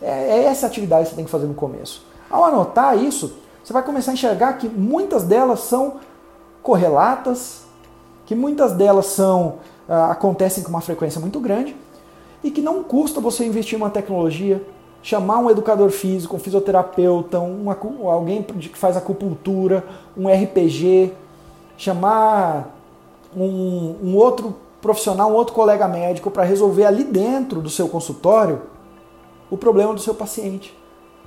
É, é essa atividade que você tem que fazer no começo. Ao anotar isso, você vai começar a enxergar que muitas delas são correlatas, que muitas delas são uh, acontecem com uma frequência muito grande e que não custa você investir em uma tecnologia, chamar um educador físico, um fisioterapeuta, um, alguém que faz acupuntura, um RPG, chamar um, um outro profissional, um outro colega médico para resolver ali dentro do seu consultório o problema do seu paciente.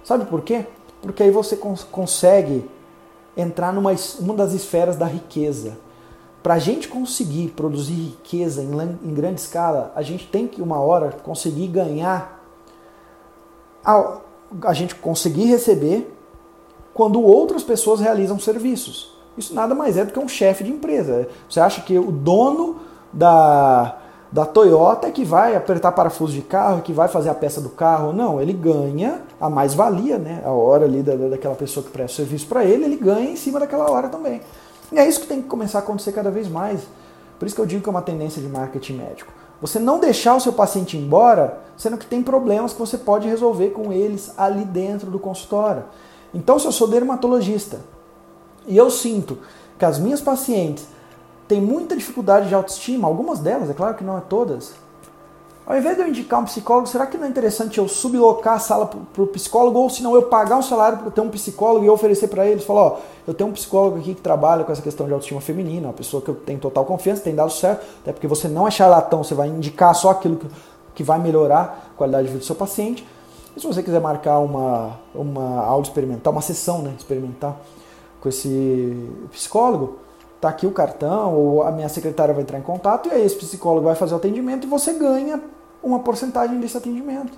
Sabe por quê? Porque aí você cons consegue entrar numa uma das esferas da riqueza. Para a gente conseguir produzir riqueza em, em grande escala, a gente tem que, uma hora, conseguir ganhar, a, a gente conseguir receber quando outras pessoas realizam serviços. Isso nada mais é do que um chefe de empresa. Você acha que o dono da, da Toyota é que vai apertar parafuso de carro, que vai fazer a peça do carro? Não, ele ganha a mais-valia, né? A hora ali da, daquela pessoa que presta serviço para ele, ele ganha em cima daquela hora também. E é isso que tem que começar a acontecer cada vez mais. Por isso que eu digo que é uma tendência de marketing médico. Você não deixar o seu paciente embora, sendo que tem problemas que você pode resolver com eles ali dentro do consultório. Então, se eu sou dermatologista, e eu sinto que as minhas pacientes têm muita dificuldade de autoestima, algumas delas, é claro que não é todas. Ao invés de eu indicar um psicólogo, será que não é interessante eu sublocar a sala para o psicólogo ou se não eu pagar um salário para ter um psicólogo e oferecer para eles? Falar, ó, eu tenho um psicólogo aqui que trabalha com essa questão de autoestima feminina, uma pessoa que eu tenho total confiança, tem dado certo, até porque você não é charlatão, você vai indicar só aquilo que, que vai melhorar a qualidade de vida do seu paciente. E se você quiser marcar uma, uma aula experimental, uma sessão né, experimental, com esse psicólogo, tá aqui o cartão, ou a minha secretária vai entrar em contato, e aí esse psicólogo vai fazer o atendimento e você ganha uma porcentagem desse atendimento.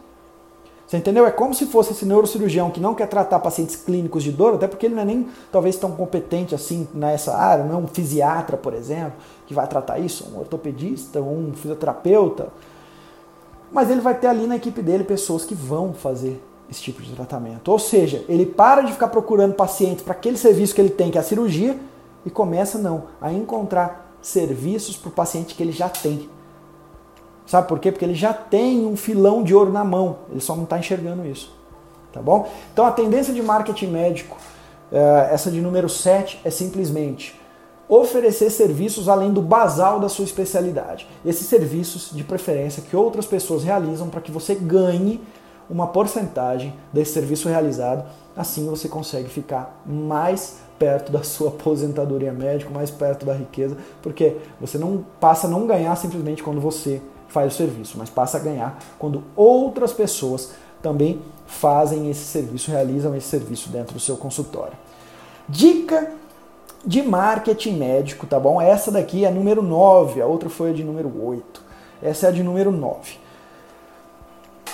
Você entendeu? É como se fosse esse neurocirurgião que não quer tratar pacientes clínicos de dor, até porque ele não é nem talvez tão competente assim nessa área, não é um fisiatra, por exemplo, que vai tratar isso, um ortopedista, um fisioterapeuta. Mas ele vai ter ali na equipe dele pessoas que vão fazer esse tipo de tratamento. Ou seja, ele para de ficar procurando pacientes para aquele serviço que ele tem, que é a cirurgia, e começa não a encontrar serviços para o paciente que ele já tem. Sabe por quê? Porque ele já tem um filão de ouro na mão, ele só não está enxergando isso. Tá bom? Então a tendência de marketing médico, eh, essa de número 7, é simplesmente oferecer serviços além do basal da sua especialidade. Esses serviços, de preferência, que outras pessoas realizam para que você ganhe uma porcentagem desse serviço realizado. Assim você consegue ficar mais perto da sua aposentadoria médica, mais perto da riqueza, porque você não passa a não ganhar simplesmente quando você faz o serviço, mas passa a ganhar quando outras pessoas também fazem esse serviço, realizam esse serviço dentro do seu consultório. Dica de marketing médico, tá bom? Essa daqui é a número 9, a outra foi a de número 8. Essa é a de número 9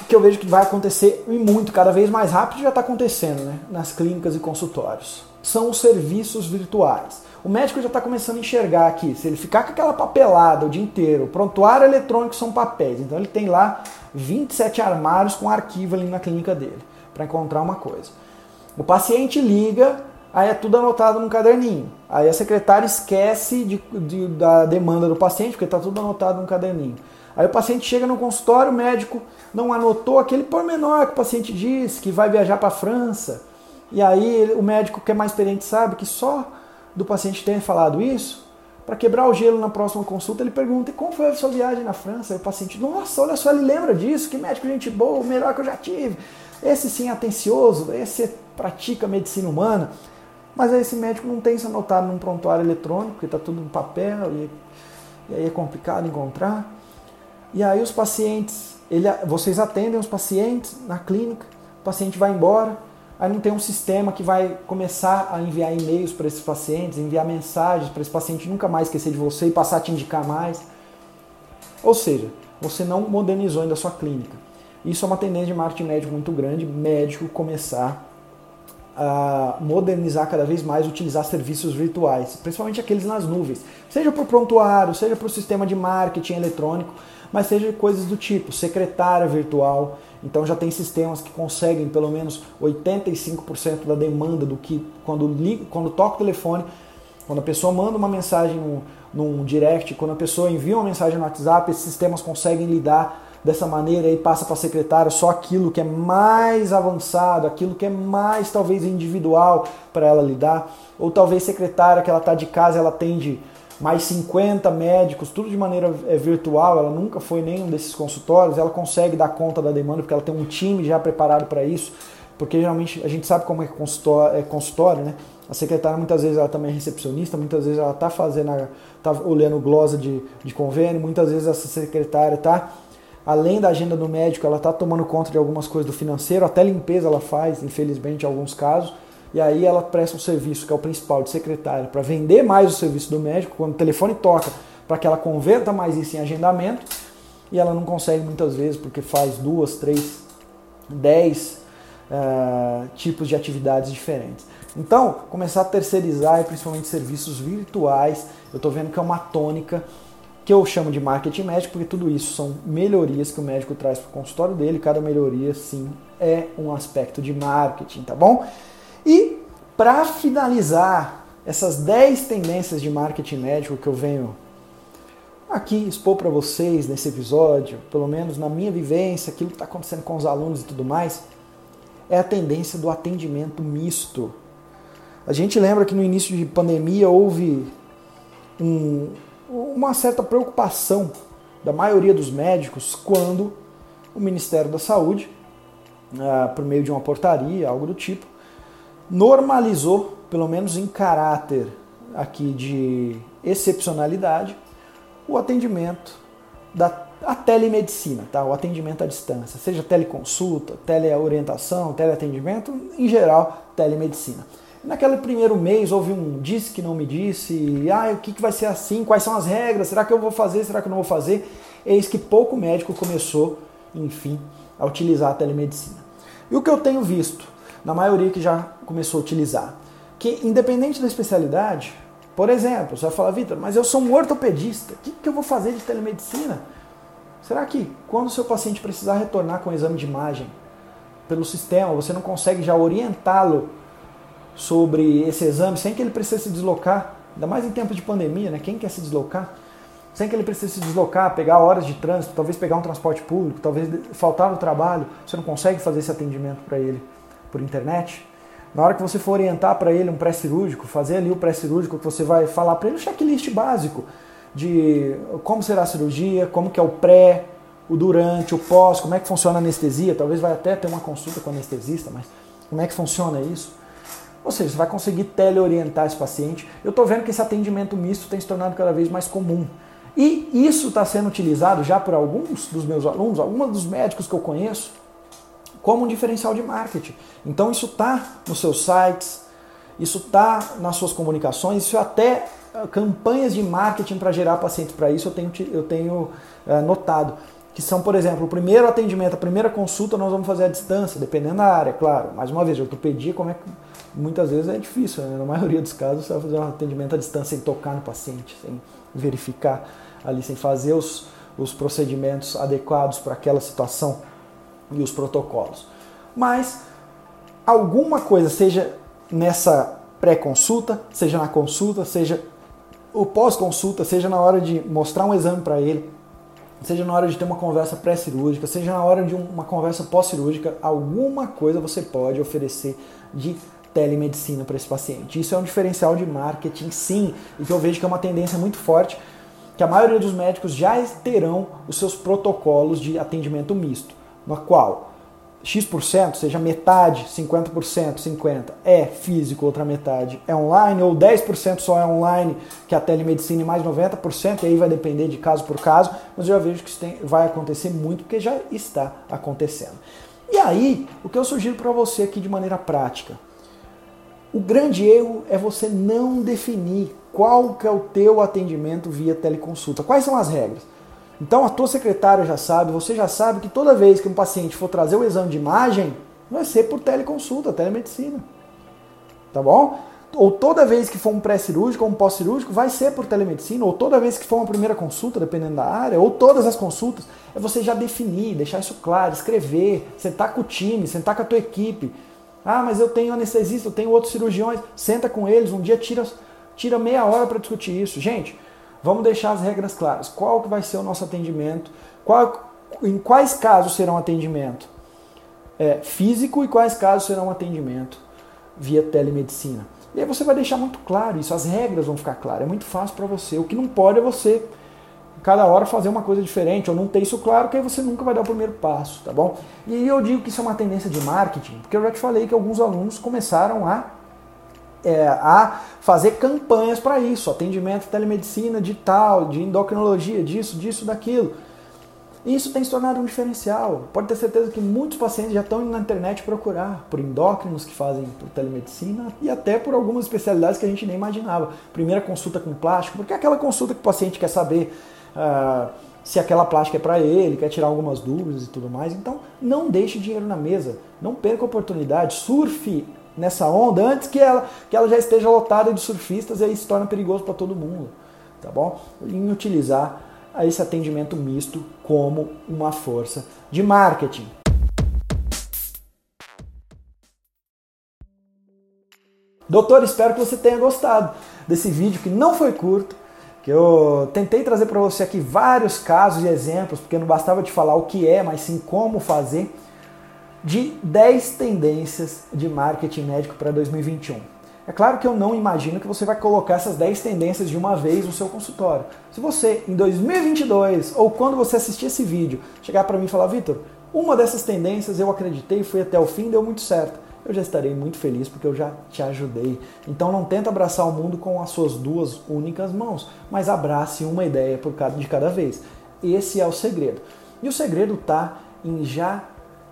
que eu vejo que vai acontecer e muito, cada vez mais rápido já está acontecendo né, nas clínicas e consultórios. São os serviços virtuais. O médico já está começando a enxergar aqui, se ele ficar com aquela papelada o dia inteiro, o prontuário eletrônico são papéis, então ele tem lá 27 armários com arquivo ali na clínica dele, para encontrar uma coisa. O paciente liga, aí é tudo anotado num caderninho. Aí a secretária esquece de, de, da demanda do paciente, porque está tudo anotado num caderninho. Aí o paciente chega no consultório, o médico não anotou aquele pormenor que o paciente disse, que vai viajar para a França. E aí o médico que é mais experiente sabe que só do paciente ter falado isso, para quebrar o gelo na próxima consulta, ele pergunta: e como foi a sua viagem na França? Aí o paciente, nossa, olha só, ele lembra disso, que médico gente boa, o melhor que eu já tive. Esse sim é atencioso, esse pratica medicina humana. Mas aí esse médico não tem isso anotado num prontuário eletrônico, porque está tudo no papel e, e, aí é complicado encontrar. E aí os pacientes, ele, vocês atendem os pacientes na clínica, o paciente vai embora, aí não tem um sistema que vai começar a enviar e-mails para esses pacientes, enviar mensagens para esse paciente nunca mais esquecer de você e passar a te indicar mais. Ou seja, você não modernizou ainda a sua clínica. Isso é uma tendência de marketing médico muito grande, médico começar modernizar cada vez mais, utilizar serviços virtuais, principalmente aqueles nas nuvens, seja para o prontuário, seja para o sistema de marketing eletrônico, mas seja coisas do tipo secretária virtual. Então já tem sistemas que conseguem pelo menos 85% da demanda do que quando, quando toca o telefone, quando a pessoa manda uma mensagem num, num direct, quando a pessoa envia uma mensagem no WhatsApp, esses sistemas conseguem lidar dessa maneira e passa para a secretária só aquilo que é mais avançado, aquilo que é mais talvez individual para ela lidar, ou talvez secretária que ela está de casa, ela atende mais 50 médicos, tudo de maneira é, virtual, ela nunca foi nenhum desses consultórios, ela consegue dar conta da demanda porque ela tem um time já preparado para isso, porque geralmente a gente sabe como é consultório, é consultório, né? A secretária muitas vezes ela também é recepcionista, muitas vezes ela está fazendo, está olhando glosa de, de convênio, muitas vezes essa secretária está além da agenda do médico, ela está tomando conta de algumas coisas do financeiro, até limpeza ela faz, infelizmente, em alguns casos. E aí ela presta um serviço, que é o principal, de secretária, para vender mais o serviço do médico, quando o telefone toca, para que ela converta mais isso em agendamento. E ela não consegue muitas vezes, porque faz duas, três, dez uh, tipos de atividades diferentes. Então, começar a terceirizar, principalmente serviços virtuais, eu estou vendo que é uma tônica que eu chamo de marketing médico, porque tudo isso são melhorias que o médico traz para o consultório dele. Cada melhoria, sim, é um aspecto de marketing, tá bom? E para finalizar essas 10 tendências de marketing médico que eu venho aqui expor para vocês nesse episódio, pelo menos na minha vivência, aquilo que está acontecendo com os alunos e tudo mais, é a tendência do atendimento misto. A gente lembra que no início de pandemia houve um, uma certa preocupação da maioria dos médicos quando o Ministério da Saúde, ah, por meio de uma portaria, algo do tipo, normalizou, pelo menos em caráter aqui de excepcionalidade, o atendimento da a telemedicina, tá? o atendimento à distância, seja teleconsulta, teleorientação, teleatendimento, em geral, telemedicina. Naquele primeiro mês houve um disse que não me disse, ah, o que, que vai ser assim, quais são as regras, será que eu vou fazer, será que eu não vou fazer? Eis que pouco médico começou, enfim, a utilizar a telemedicina. E o que eu tenho visto, na maioria que já começou a utilizar, que independente da especialidade, por exemplo, você vai falar, Vitor, mas eu sou um ortopedista, o que, que eu vou fazer de telemedicina? Será que quando o seu paciente precisar retornar com o exame de imagem pelo sistema, você não consegue já orientá-lo sobre esse exame sem que ele precise se deslocar, ainda mais em tempo de pandemia, né? Quem quer se deslocar? Sem que ele precise se deslocar, pegar horas de trânsito, talvez pegar um transporte público, talvez faltar no trabalho, você não consegue fazer esse atendimento para ele por internet. Na hora que você for orientar para ele um pré-cirúrgico, fazer ali o pré-cirúrgico, que você vai falar para ele um checklist básico de como será a cirurgia, como que é o pré, o durante, o pós, como é que funciona a anestesia, talvez vai até ter uma consulta com o anestesista, mas como é que funciona isso? Ou seja, você vai conseguir teleorientar esse paciente. Eu estou vendo que esse atendimento misto tem se tornado cada vez mais comum. E isso está sendo utilizado já por alguns dos meus alunos, alguns dos médicos que eu conheço, como um diferencial de marketing. Então isso está nos seus sites, isso está nas suas comunicações, isso é até ah, campanhas de marketing para gerar pacientes para isso eu tenho, eu tenho uh, notado que são, por exemplo, o primeiro atendimento, a primeira consulta nós vamos fazer à distância, dependendo da área, claro. Mais uma vez, ortopedia, como é que muitas vezes é difícil, né? na maioria dos casos você vai fazer um atendimento à distância sem tocar no paciente, sem verificar ali, sem fazer os, os procedimentos adequados para aquela situação e os protocolos. Mas alguma coisa, seja nessa pré-consulta, seja na consulta, seja o pós-consulta, seja na hora de mostrar um exame para ele, seja na hora de ter uma conversa pré-cirúrgica, seja na hora de uma conversa pós-cirúrgica, alguma coisa você pode oferecer de telemedicina para esse paciente. Isso é um diferencial de marketing, sim, e que eu vejo que é uma tendência muito forte, que a maioria dos médicos já terão os seus protocolos de atendimento misto, no qual X%, seja metade, 50%, 50%, é físico, outra metade é online, ou 10% só é online, que é a telemedicina, e mais 90%, e aí vai depender de caso por caso, mas eu já vejo que isso tem, vai acontecer muito, porque já está acontecendo. E aí, o que eu sugiro para você aqui de maneira prática? O grande erro é você não definir qual que é o teu atendimento via teleconsulta. Quais são as regras? Então a tua secretária já sabe, você já sabe que toda vez que um paciente for trazer o exame de imagem, vai ser por teleconsulta, telemedicina. Tá bom? Ou toda vez que for um pré-cirúrgico ou um pós-cirúrgico, vai ser por telemedicina, ou toda vez que for uma primeira consulta, dependendo da área, ou todas as consultas, é você já definir, deixar isso claro, escrever, sentar com o time, sentar com a tua equipe. Ah, mas eu tenho anestesista, eu tenho outros cirurgiões, senta com eles, um dia tira, tira meia hora para discutir isso. Gente, Vamos deixar as regras claras. Qual que vai ser o nosso atendimento? Qual, em quais casos será um atendimento é, físico e quais casos será um atendimento via telemedicina? E aí você vai deixar muito claro isso, as regras vão ficar claras. É muito fácil para você. O que não pode é você cada hora fazer uma coisa diferente ou não ter isso claro, que aí você nunca vai dar o primeiro passo, tá bom? E eu digo que isso é uma tendência de marketing, porque eu já te falei que alguns alunos começaram a é, a fazer campanhas para isso, atendimento telemedicina de tal, de endocrinologia, disso, disso, daquilo. Isso tem se tornado um diferencial. Pode ter certeza que muitos pacientes já estão indo na internet procurar por endócrinos que fazem telemedicina e até por algumas especialidades que a gente nem imaginava. Primeira consulta com plástico, porque é aquela consulta que o paciente quer saber uh, se aquela plástica é para ele, quer tirar algumas dúvidas e tudo mais. Então, não deixe dinheiro na mesa, não perca a oportunidade, surfe nessa onda antes que ela, que ela já esteja lotada de surfistas e aí se torna perigoso para todo mundo, tá bom? Em utilizar esse atendimento misto como uma força de marketing. Doutor, espero que você tenha gostado desse vídeo que não foi curto, que eu tentei trazer para você aqui vários casos e exemplos, porque não bastava te falar o que é, mas sim como fazer de 10 tendências de marketing médico para 2021. É claro que eu não imagino que você vai colocar essas 10 tendências de uma vez no seu consultório. Se você, em 2022, ou quando você assistir esse vídeo, chegar para mim e falar, Vitor, uma dessas tendências eu acreditei, fui até o fim, deu muito certo. Eu já estarei muito feliz porque eu já te ajudei. Então não tenta abraçar o mundo com as suas duas únicas mãos, mas abrace uma ideia por cada, de cada vez. Esse é o segredo. E o segredo está em já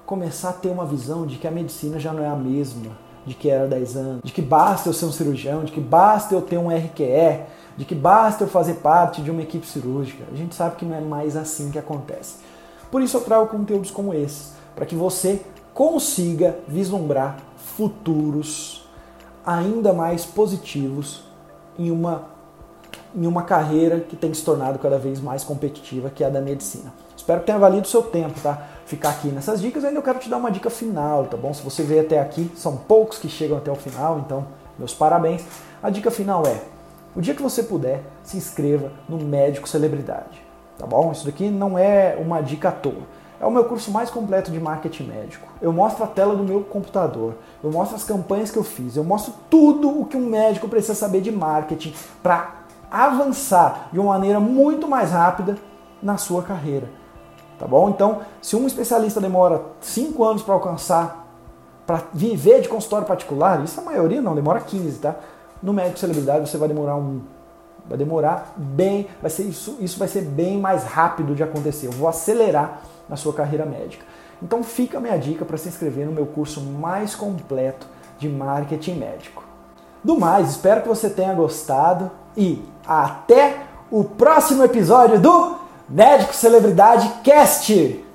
começar a ter uma visão de que a medicina já não é a mesma de que era 10 anos, de que basta eu ser um cirurgião, de que basta eu ter um RQE, de que basta eu fazer parte de uma equipe cirúrgica. A gente sabe que não é mais assim que acontece. Por isso eu trago conteúdos como esses, para que você consiga vislumbrar futuros ainda mais positivos em uma, em uma carreira que tem se tornado cada vez mais competitiva, que é a da medicina. Espero que tenha valido o seu tempo, tá? ficar aqui nessas dicas, ainda eu quero te dar uma dica final, tá bom? Se você veio até aqui, são poucos que chegam até o final, então meus parabéns. A dica final é: o dia que você puder, se inscreva no Médico Celebridade, tá bom? Isso daqui não é uma dica à toa. É o meu curso mais completo de marketing médico. Eu mostro a tela do meu computador, eu mostro as campanhas que eu fiz, eu mostro tudo o que um médico precisa saber de marketing para avançar de uma maneira muito mais rápida na sua carreira tá bom? Então, se um especialista demora 5 anos para alcançar, para viver de consultório particular, isso a maioria não, demora 15, tá? No médico celebridade você vai demorar um vai demorar bem, vai ser isso, isso vai ser bem mais rápido de acontecer. Eu vou acelerar na sua carreira médica. Então fica a minha dica para se inscrever no meu curso mais completo de marketing médico. Do mais, espero que você tenha gostado e até o próximo episódio do Médico Celebridade Cast.